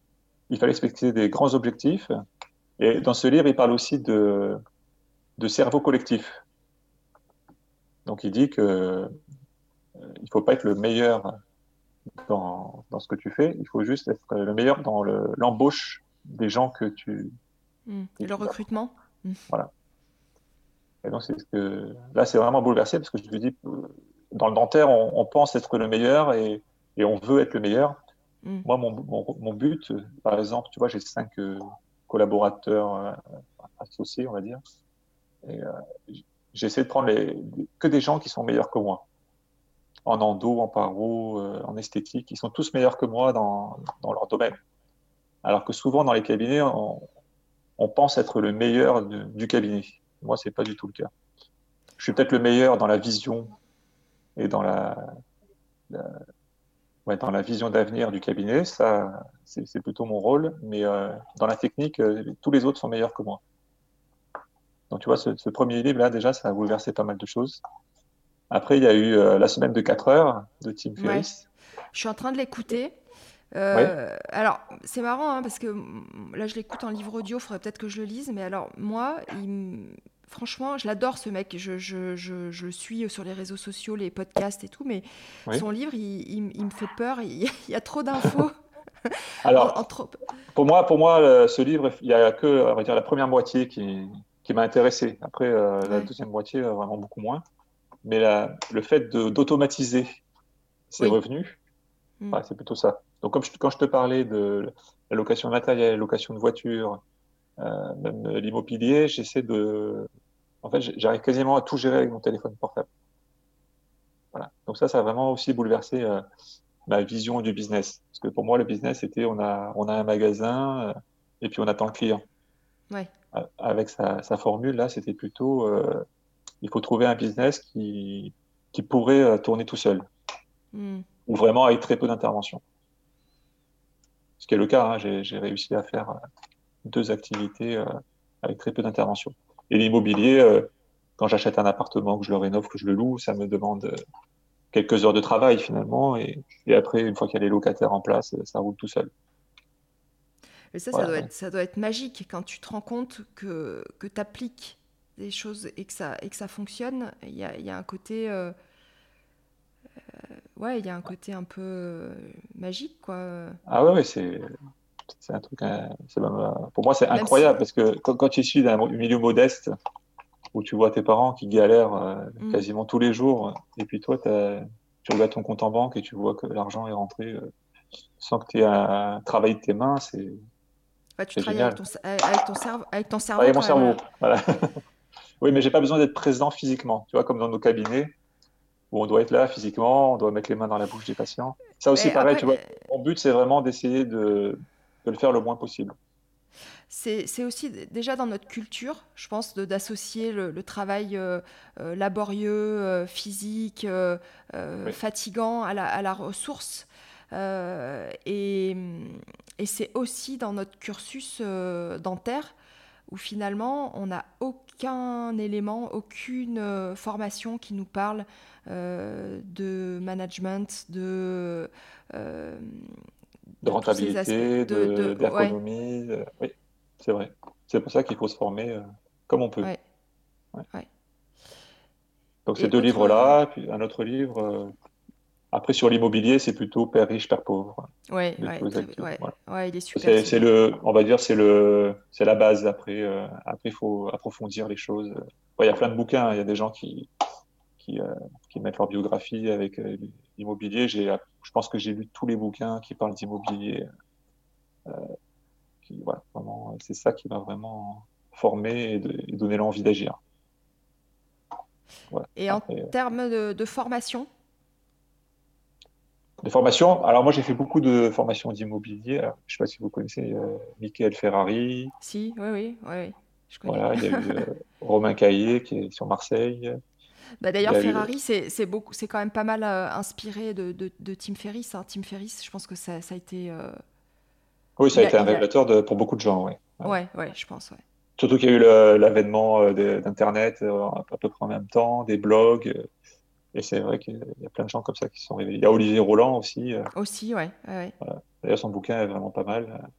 il fallait se fixer des grands objectifs. Et dans ce livre, il parle aussi de, de cerveau collectif. Donc, il dit que euh, il faut pas être le meilleur dans, dans, ce que tu fais, il faut juste être le meilleur dans l'embauche des gens que tu, Mmh. Et le recrutement mmh. Voilà. Et donc, c'est ce que... là, c'est vraiment bouleversé parce que je me dis, dans le dentaire, on, pense être le meilleur et, et, on veut être le meilleur. Mmh. Moi, mon, mon, but, par exemple, tu vois, j'ai cinq euh, collaborateurs euh, associés, on va dire. Euh, j'essaie de prendre les, que des gens qui sont meilleurs que moi. En endo, en paro, en esthétique, ils sont tous meilleurs que moi dans, dans leur domaine. Alors que souvent dans les cabinets, on, pense être le meilleur du cabinet. Moi, c'est pas du tout le cas. Je suis peut-être le meilleur dans la vision et dans la, dans la vision d'avenir du cabinet. Ça, c'est plutôt mon rôle. Mais euh, dans la technique, euh, tous les autres sont meilleurs que moi. Donc, tu vois, ce, premier livre-là, déjà, ça a bouleversé pas mal de choses. Après, il y a eu euh, La semaine de 4 heures de Tim Ferriss. Je suis en train de l'écouter. Alors, c'est marrant hein, parce que là, je l'écoute en livre audio, il faudrait peut-être que je le lise. Mais alors, moi, il, franchement, je l'adore ce mec. Je, je, je, je, suis sur les réseaux sociaux, les podcasts et tout, mais son livre, il, il, me fait peur. Il, y a trop d'infos. [LAUGHS] Alors, pour moi, pour moi, ce livre, il n'y a que, on va dire, la première moitié qui, qui m'a intéressé. Après, euh, la deuxième moitié, euh, vraiment beaucoup moins. Mais la, le fait d'automatiser ses revenus, mm. c'est plutôt ça. Donc, comme quand je te parlais de la location de matériel, la location de voiture, euh, même l'immobilier, j'essaie de. En fait, j'arrive quasiment à tout gérer avec mon téléphone portable. Voilà. Donc ça, ça a vraiment aussi bouleversé euh, ma vision du business. Parce que pour moi, le business, c'était on a, on a un magasin euh, et puis on attend le client. Ouais. Avec sa, sa formule, là, c'était plutôt il faut trouver un business qui, qui pourrait tourner tout seul. Hmm. Ou vraiment avec très peu d'intervention. Ce qui est le cas, hein, j'ai réussi à faire deux activités euh, avec très peu d'intervention. Et l'immobilier, euh, quand j'achète un appartement, que je le rénove, que je le loue, ça me demande euh, quelques heures de travail finalement. Et, après, une fois qu'il y a les locataires en place, ça roule tout seul. Et ça, ça, doit être, ça doit être magique quand tu te rends compte que, que tu appliques des choses et que ça, et que ça fonctionne. Il y a, y a, un côté. ouais, il y a un côté un peu magique, quoi. Ah ouais, ouais c'est c'est un truc, euh, euh, pour moi, c'est incroyable parce que quand, tu suis d'un milieu modeste où tu vois tes parents qui galèrent euh, mm. quasiment tous les jours, et puis toi, tu regardes ton compte en banque et tu vois que l'argent est rentré sans que tu aies travaillé de tes mains, c'est. tu travailles avec ton, cerveau. Avec ton cerveau. Avec mon cerveau. Voilà. [LAUGHS] oui, mais j'ai pas besoin d'être présent physiquement. Tu vois, comme dans nos cabinets, où on doit être là physiquement, on doit mettre les mains dans la bouche des patients. Ça aussi, pareil, tu vois. Mon but, c'est vraiment d'essayer de, de le faire le moins possible. C'est aussi déjà dans notre culture, je pense, d'associer le, travail euh, euh, laborieux, euh, physique, fatigant à la, à la ressource. et, et c'est aussi dans notre cursus dentaire où finalement on n'a aucun élément, aucune formation qui nous parle de management, de de rentabilité, d'ergonomie. Oui, c'est vrai. C'est pour ça qu'il faut se former euh, comme on peut. Donc ces deux livres-là, puis un autre livre. Euh, après sur l'immobilier, c'est plutôt père riche, père pauvre. Oui, ouais, il est super. C'est le, on va dire, c'est le, c'est la base. Après, euh, après, il faut approfondir les choses. Il y a plein de bouquins. Il y a des gens qui, qui, qui mettent leur biographie avec l'immobilier. J'ai je pense que j'ai lu tous les bouquins qui parlent d'immobilier. Euh, c'est ça qui m'a vraiment formé et, donné l'envie d'agir. et en euh, termes de, formation? De formation Alors moi j'ai fait beaucoup de formations d'immobilier. Je ne sais pas si vous connaissez euh, Michael Ferrari. Si, oui, oui, oui. Je connais. Voilà, il y a eu [LAUGHS] Romain Caillé qui est sur Marseille. Bah, D'ailleurs, Ferrari, c'est c'est quand même pas mal euh, inspiré de, de, Tim Ferriss. Hein. Tim Ferriss, je pense que ça, ça a été. Euh, oui, ça a été un révélateur pour beaucoup de gens, oui. Ouais, ouais, je pense, ouais. Surtout qu'il y a eu l'avènement euh, d'Internet à peu près en même temps, des blogs. Et c'est vrai qu'il y a plein de gens comme ça qui sont réveillés. Il y a Olivier Roland aussi. Aussi, ouais. ouais, D'ailleurs, son bouquin est vraiment pas mal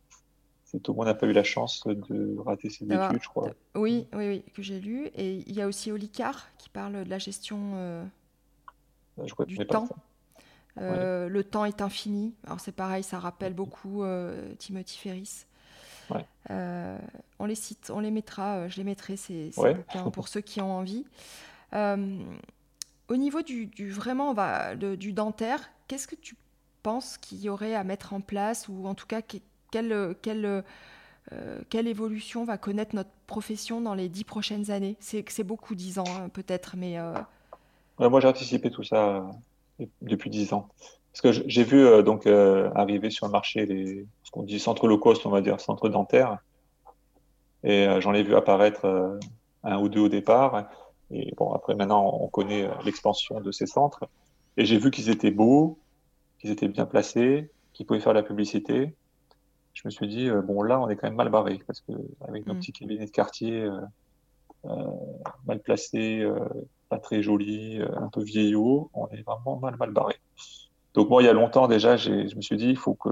tout le monde n'a pas eu la chance de rater ses études, je crois. Oui, oui, oui, que j'ai lu. Et il y a aussi Olicard qui parle de la gestion euh, du temps. Euh, le temps est infini. Alors c'est pareil, ça rappelle beaucoup euh, Timothy Ferris. on les cite, on les mettra, je les mettrai ces, bouquins pour ceux qui ont envie. au niveau du, vraiment va, du dentaire, qu'est-ce que tu penses qu'il y aurait à mettre en place ou en tout cas quelle, quelle, euh, quelle évolution va connaître notre profession dans les dix prochaines années? C'est beaucoup dix ans hein, peut-être, mais... Euh, moi j'ai anticipé tout ça euh, depuis dix ans. Parce que j'ai vu donc arriver sur le marché les, ce qu'on dit centre low cost, on va dire centre dentaire. Et j'en ai vu apparaître un ou deux au départ. Et bon, après, maintenant, on connaît l'expansion de ces centres. Et j'ai vu qu'ils étaient beaux, qu'ils étaient bien placés, qu'ils pouvaient faire de la publicité. Je me suis dit, bon, là, on est quand même mal barré, parce que avec nos mm. petits cabinets de quartier mal placés, pas très jolis, un peu vieillots, on est vraiment mal, mal barré. Donc moi, il y a longtemps déjà, je me suis dit, il faut que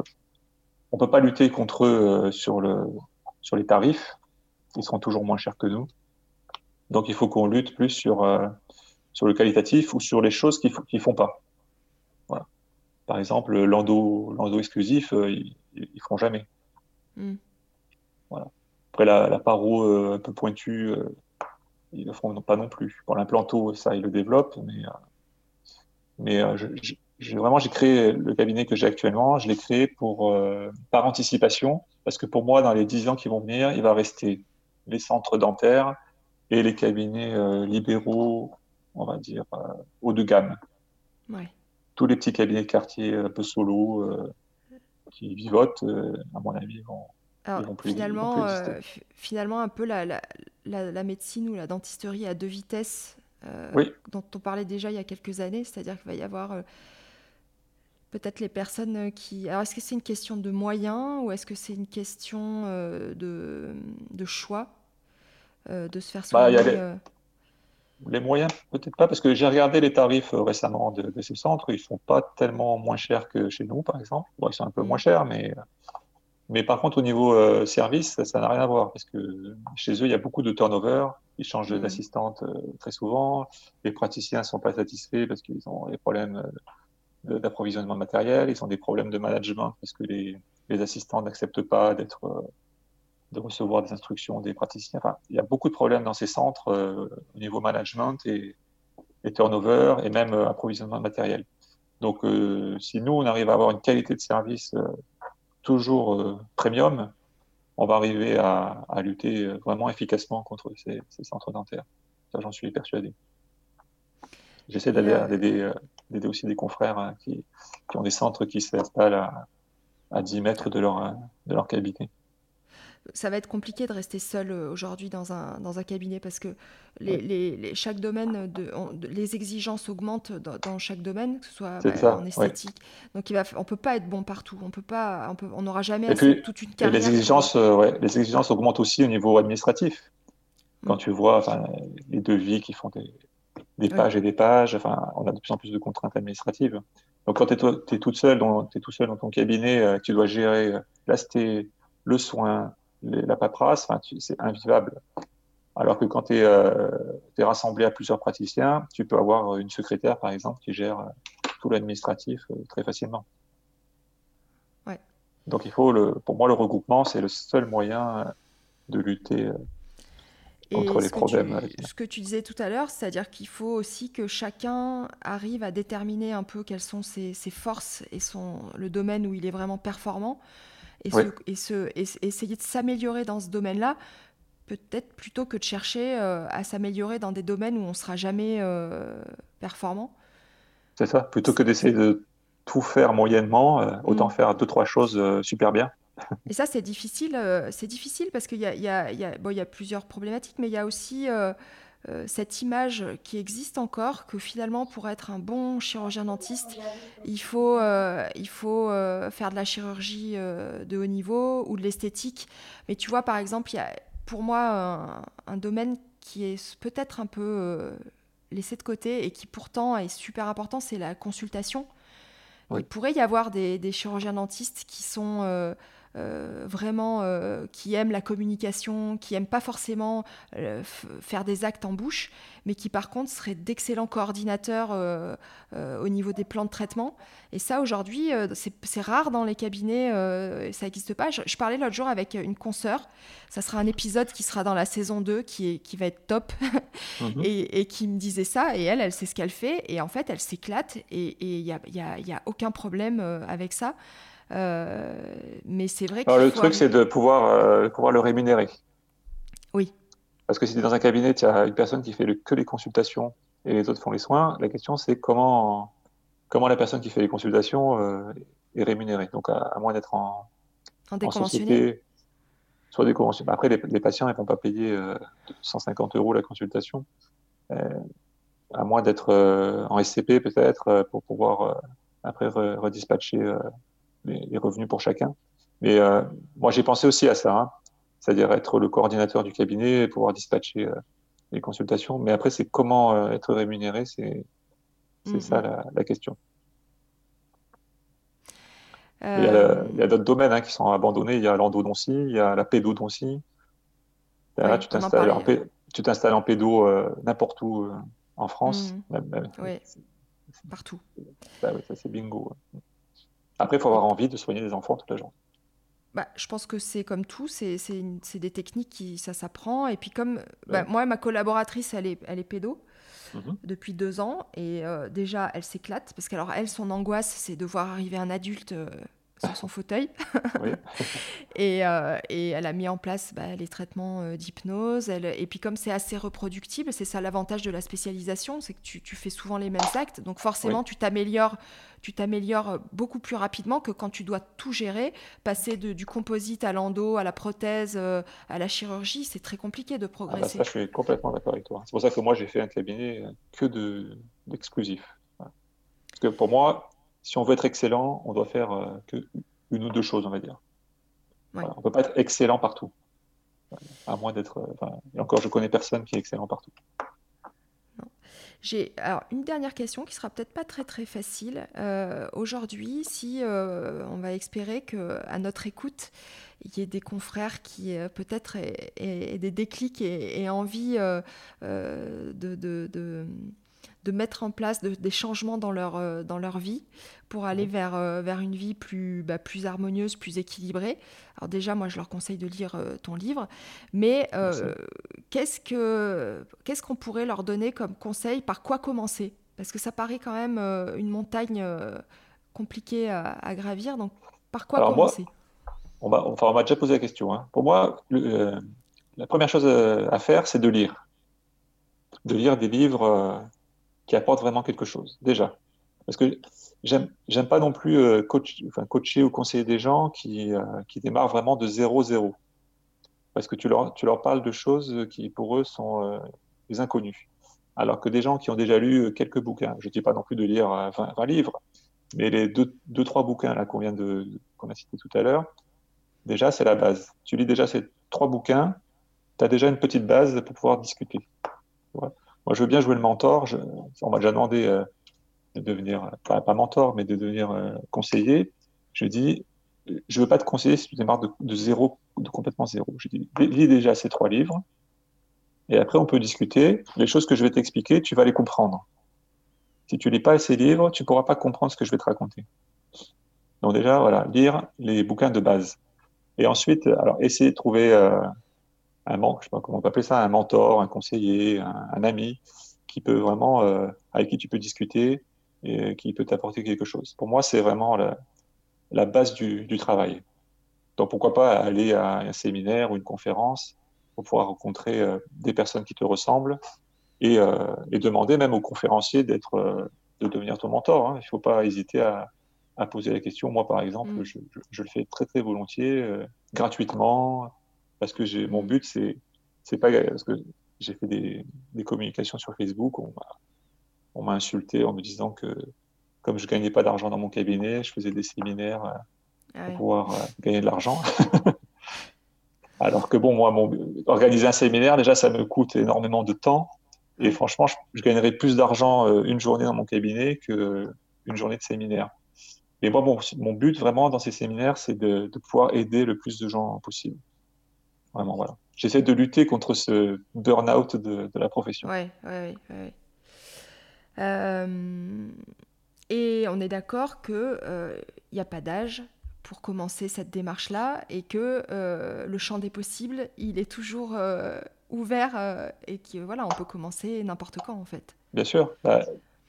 on peut pas lutter contre eux euh, sur le sur les tarifs, ils seront toujours moins chers que nous. Donc il faut qu'on lutte plus sur euh, sur le qualitatif ou sur les choses qu'ils ne font pas. Voilà. Par exemple, l'endo exclusif, euh, ils, ne feront jamais. Hmm. Voilà. Après la, la paro un peu pointue, ils ne feront pas non plus. Pour l'implanto, ça ils le développent, mais mais je, j'ai vraiment j'ai créé le cabinet que j'ai actuellement, je l'ai créé pour euh, par anticipation parce que pour moi dans les dix ans qui vont venir, il va rester les centres dentaires et les cabinets euh, libéraux, on va dire euh, haut de gamme. Ouais. Tous les petits cabinets de quartier un peu solo qui vivotent, à mon avis, vont, Alors, plus, finalement, finalement, un peu la, la, la, la, médecine ou la dentisterie à deux vitesses oui. dont on parlait déjà il y a quelques années, c'est-à-dire qu'il va y avoir peut-être les personnes qui... Alors, est-ce que c'est une question de moyens ou est-ce que c'est une question euh, de, de, choix euh, de se faire bah, soigner. Euh? les... moyens, peut-être pas, parce que j'ai regardé les tarifs récemment de, ces centres, ils sont pas tellement moins chers que chez nous, par exemple. Bon, ils sont un peu moins mm. chers, mais, mais par contre, au niveau service, ça n'a rien à voir, parce que chez eux, il y a beaucoup de turnover, ils changent mm. d'assistante très souvent, les praticiens sont pas satisfaits parce qu'ils ont des problèmes d'approvisionnement matériel, ils ont des problèmes de management parce que les, les assistants n'acceptent pas d'être euh, de recevoir des instructions des praticiens. Enfin, il y a beaucoup de problèmes dans ces centres euh, au niveau management et, et, turnover et même euh, approvisionnement matériel. Donc, si nous, on arrive à avoir une qualité de service toujours premium, on va arriver à, à lutter vraiment efficacement contre ces, ces centres dentaires. Ça, j'en suis persuadé. J'essaie d'aider d'aider aussi des confrères hein, qui, qui, ont des centres qui s'installent à, à 10 mètres de leur, de leur cabinet ça va être compliqué de rester seul euh, aujourd'hui dans un, dans un cabinet parce que les, les, chaque domaine, de, les exigences augmentent dans, chaque domaine, que ce soit bah, en esthétique. Donc il va, on ne peut pas être bon partout. On peut pas, on n'aura jamais toute une carrière. les exigences, euh, ouais, les exigences augmentent aussi au niveau administratif. Quand mm. tu vois les devis qui font des, des pages et des pages. Enfin, on a de plus en plus de contraintes administratives. Donc, quand tu es, toute seule dans, es tout seul dans ton cabinet, euh, tu dois gérer euh, le soin, la paperasse, c'est invivable. Alors que quand tu es, euh, rassemblé à plusieurs praticiens, tu peux avoir une secrétaire, par exemple, qui gère tout l'administratif très facilement. Ouais. Donc, il faut, le, pour moi, le regroupement, c'est le seul moyen de lutter et les problèmes. Que tu, ce que tu disais tout à l'heure, c'est-à-dire qu'il faut aussi que chacun arrive à déterminer un peu quelles sont ses, forces et son, le domaine où il est vraiment performant et, et, essayer de s'améliorer dans ce domaine-là, peut-être plutôt que de chercher euh, à s'améliorer dans des domaines où on ne sera jamais euh, performant. C'est ça, plutôt que d'essayer de tout faire moyennement, euh, autant mm. faire deux, trois choses super bien. Et ça, c'est difficile, c'est difficile parce qu'il y a, y, a, y, a, bon, y a, plusieurs problématiques, mais il y a aussi cette image qui existe encore que finalement, pour être un bon chirurgien dentiste, il faut, il faut faire de la chirurgie de haut niveau ou de l'esthétique. Mais tu vois, par exemple, il y a pour moi un, domaine qui est peut-être un peu laissé de côté et qui pourtant est super important, c'est la consultation. Il pourrait y avoir des, des chirurgiens dentistes qui sont euh, vraiment euh, qui aiment la communication, qui aiment pas forcément euh, faire des actes en bouche, mais qui par contre seraient d'excellents coordinateurs au niveau des plans de traitement. Et ça aujourd'hui, c'est rare dans les cabinets, ça n'existe pas. Je, parlais l'autre jour avec une consoeur, ça sera un épisode qui sera dans la saison 2 qui, est, qui va être top, mhm. et, qui me disait ça, et elle, elle sait ce qu'elle fait, et en fait, elle s'éclate, et il n'y a, y a, y a aucun problème avec ça. Euh, mais c'est vrai que. Le truc, c'est de pouvoir, euh, pouvoir le rémunérer. Oui. Parce que si tu es dans un cabinet, tu as une personne qui fait que les consultations et les autres font les soins, la question c'est comment, comment la personne qui fait les consultations euh, est rémunérée. Donc, à, moins d'être en, en, société, soit. Après, les, patients ne vont pas payer 150 euros la consultation, à moins d'être en SCP peut-être, pour pouvoir après redispatcher les, revenus pour chacun. Mais moi, j'ai pensé aussi à ça. Hein c'est-à-dire être le coordinateur du cabinet et pouvoir dispatcher euh, les consultations. Mais après, c'est comment euh, être rémunéré, c'est ça mm-hmm. la, question. Il y a, euh, d'autres domaines hein, qui sont abandonnés. Il y a l'endodontie, il y a la pédodontie. Là, tu t'installes en, en, pédo n'importe où en France. Mm. oui, partout. Bah, oui, ça c'est bingo. Après, il faut avoir envie de soigner des enfants toute la journée. Bah, je pense que c'est comme tout, c'est des techniques qui ça s'apprend. Et puis comme bah, moi, ma collaboratrice, elle est, elle est pédo mhm. depuis deux ans et euh, déjà, elle s'éclate parce qu'alors elle, son angoisse, c'est de voir arriver un adulte euh, sur son fauteuil. [LAUGHS] [LAUGHS] et, euh, et, elle a mis en place bah, les traitements euh, d'hypnose. Et puis comme c'est assez reproductible, c'est ça l'avantage de la spécialisation, c'est que tu, tu, fais souvent les mêmes actes. Donc forcément, tu t'améliores tu t'améliores beaucoup plus rapidement que quand tu dois tout gérer. Passer de, du composite à l'endo, à la prothèse, euh, à la chirurgie, c'est très compliqué de ah bah progresser. ça, je suis complètement d'accord avec toi. C'est pour ça que moi, j'ai fait un cabinet que d'exclusif. De, Parce que pour moi, si on veut être excellent, on doit faire euh, que une ou deux choses, on va dire. on ne peut pas être excellent partout. À moins d'être. Euh, et encore, je connais personne qui est excellent partout. J'ai alors une dernière question qui sera peut-être pas très très facile. Euh, aujourd'hui, si on va espérer que à notre écoute, il y ait des confrères qui peut-être aient, des déclics et, envie de, de de mettre en place des changements dans leur, euh, dans leur vie pour aller vers, euh, vers une vie plus, bah, plus harmonieuse, plus équilibrée. Alors déjà, moi, je leur conseille de lire euh, ton livre, mais qu'est-ce que qu'est-ce qu'on pourrait leur donner comme conseil? Par quoi commencer? Parce que ça paraît quand même une montagne compliquée à, gravir, donc par quoi commencer? on m'a enfin, déjà posé la question. Hein. Pour moi, la première chose à faire, c'est de lire. De lire des livres qui apporte vraiment quelque chose, déjà. Parce que j'aime, pas non plus euh, coacher ou conseiller des gens qui, euh, qui démarrent vraiment de zéro-zéro. Parce que tu leur, tu leur parles de choses qui, pour eux, sont euh, des inconnus. Alors que des gens qui ont déjà lu quelques bouquins, je ne dis pas non plus de lire 20, livres, mais les deux, deux, trois bouquins qu'on vient de, qu'on a cités tout à l'heure, déjà, c'est la base. Tu lis déjà ces trois bouquins, tu as déjà une petite base pour pouvoir discuter. Moi, je veux bien jouer le mentor. on m'a déjà demandé euh, de devenir, pas, mentor, mais de devenir euh, conseiller. Je dis, je veux pas te conseiller si tu démarres de, zéro, de complètement zéro. Je dis, lis déjà ces trois livres. Et après, on peut discuter. Les choses que je vais t'expliquer, tu vas les comprendre. Si tu lis pas ces livres, tu pourras pas comprendre ce que je vais te raconter. Donc déjà, voilà, lire les bouquins de base. Et ensuite, alors, essayer de trouver euh, un je sais pas comment on peut appeler ça, un mentor, un conseiller, un, ami qui peut vraiment, euh, avec qui tu peux discuter et qui peut t'apporter quelque chose. Pour moi, c'est vraiment la, la base du, du, travail. Donc pourquoi pas aller à un séminaire ou une conférence pour pouvoir rencontrer euh, des personnes qui te ressemblent et, euh, et demander même aux conférenciers d'être, de devenir ton mentor. Hein. Il ne faut pas hésiter à, à, poser la question. Moi, par exemple, mm. je, je, je, le fais très très volontiers, gratuitement parce que j'ai mon but c'est c'est pas parce que j'ai fait des, des, communications sur Facebook on m'a on m'a insulté en me disant que comme je gagnais pas d'argent dans mon cabinet je faisais des séminaires euh, ah pour pouvoir euh, gagner de l'argent. [LAUGHS] Alors que bon moi mon organiser un séminaire déjà ça me coûte énormément de temps. Et franchement je, gagnerais plus d'argent euh, une journée dans mon cabinet que une journée de séminaire. Et moi bon, mon but vraiment dans ces séminaires c'est de, de pouvoir aider le plus de gens possible Vraiment, voilà. J'essaie de lutter contre ce burn-out de, la profession. Oui, oui, oui. Euh, et on est d'accord qu'il n'y euh, a pas d'âge pour commencer cette démarche-là et que euh, le champ des possibles, il est toujours ouvert et que voilà, on peut commencer n'importe quand en fait. Bien sûr. Bah,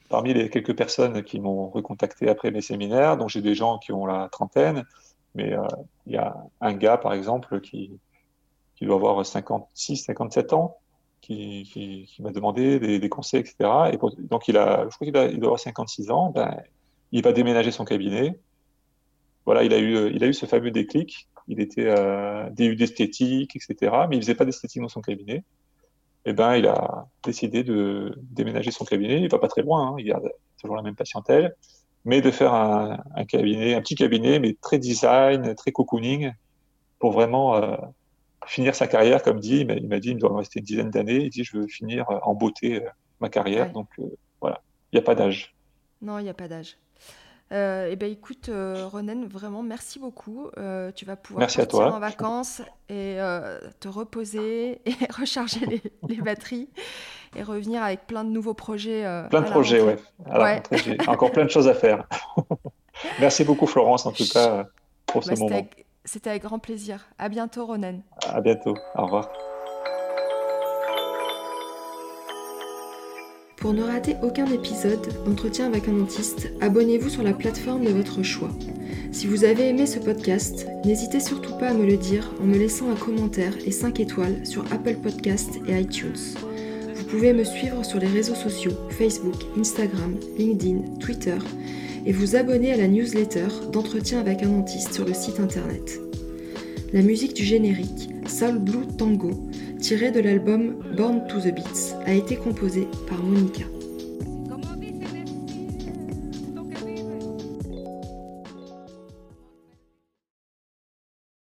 parmi les quelques personnes qui m'ont recontacté après mes séminaires, dont j'ai des gens qui ont la trentaine, mais il y a un gars par exemple qui, qui doit avoir 56, 57 ans, qui, m'a demandé des, conseils, etc. Et donc, il a, je crois qu'il doit avoir 56 ans. Ben, il va déménager son cabinet. Voilà, il a eu, il a eu ce fameux déclic. il était euh, DU d'esthétique, etc. Mais il faisait pas d'esthétique dans son cabinet. Et eh ben, il a décidé de déménager son cabinet. Il va pas très loin, hein, il garde toujours la même patientèle, mais de faire un, cabinet, un petit cabinet, mais très design, très cocooning, pour vraiment euh, finir sa carrière, comme dit. Il m'a dit, il doit me rester une dizaine d'années. Il dit, je veux finir en beauté euh, ma carrière. Donc voilà, il n'y a pas d'âge. Non, il n'y a pas d'âge. Euh, eh ben écoute, euh, Ronen, vraiment merci beaucoup. Euh, tu vas pouvoir merci partir en vacances et euh, te reposer [LAUGHS] et recharger les, les, batteries et revenir avec plein de nouveaux projets. plein de projets, ouais. ouais. J'ai encore plein de choses à faire. [LAUGHS] merci beaucoup, Florence, en tout cas, pour ce bah, moment. C'était avec, grand plaisir. À bientôt, Ronen. À bientôt. Au revoir. Pour ne rater aucun épisode d'entretien avec un dentiste, abonnez-vous sur la plateforme de votre choix. Si vous avez aimé ce podcast, n'hésitez surtout pas à me le dire en me laissant un commentaire et 5 étoiles sur Apple Podcast et iTunes. Vous pouvez me suivre sur les réseaux sociaux Facebook, Instagram, LinkedIn, Twitter et vous abonner à la newsletter d'entretien avec un dentiste sur le site internet. La musique du générique, Soul Blue Tango, tiré de l'album Born to the Beats, a été composé par Monica.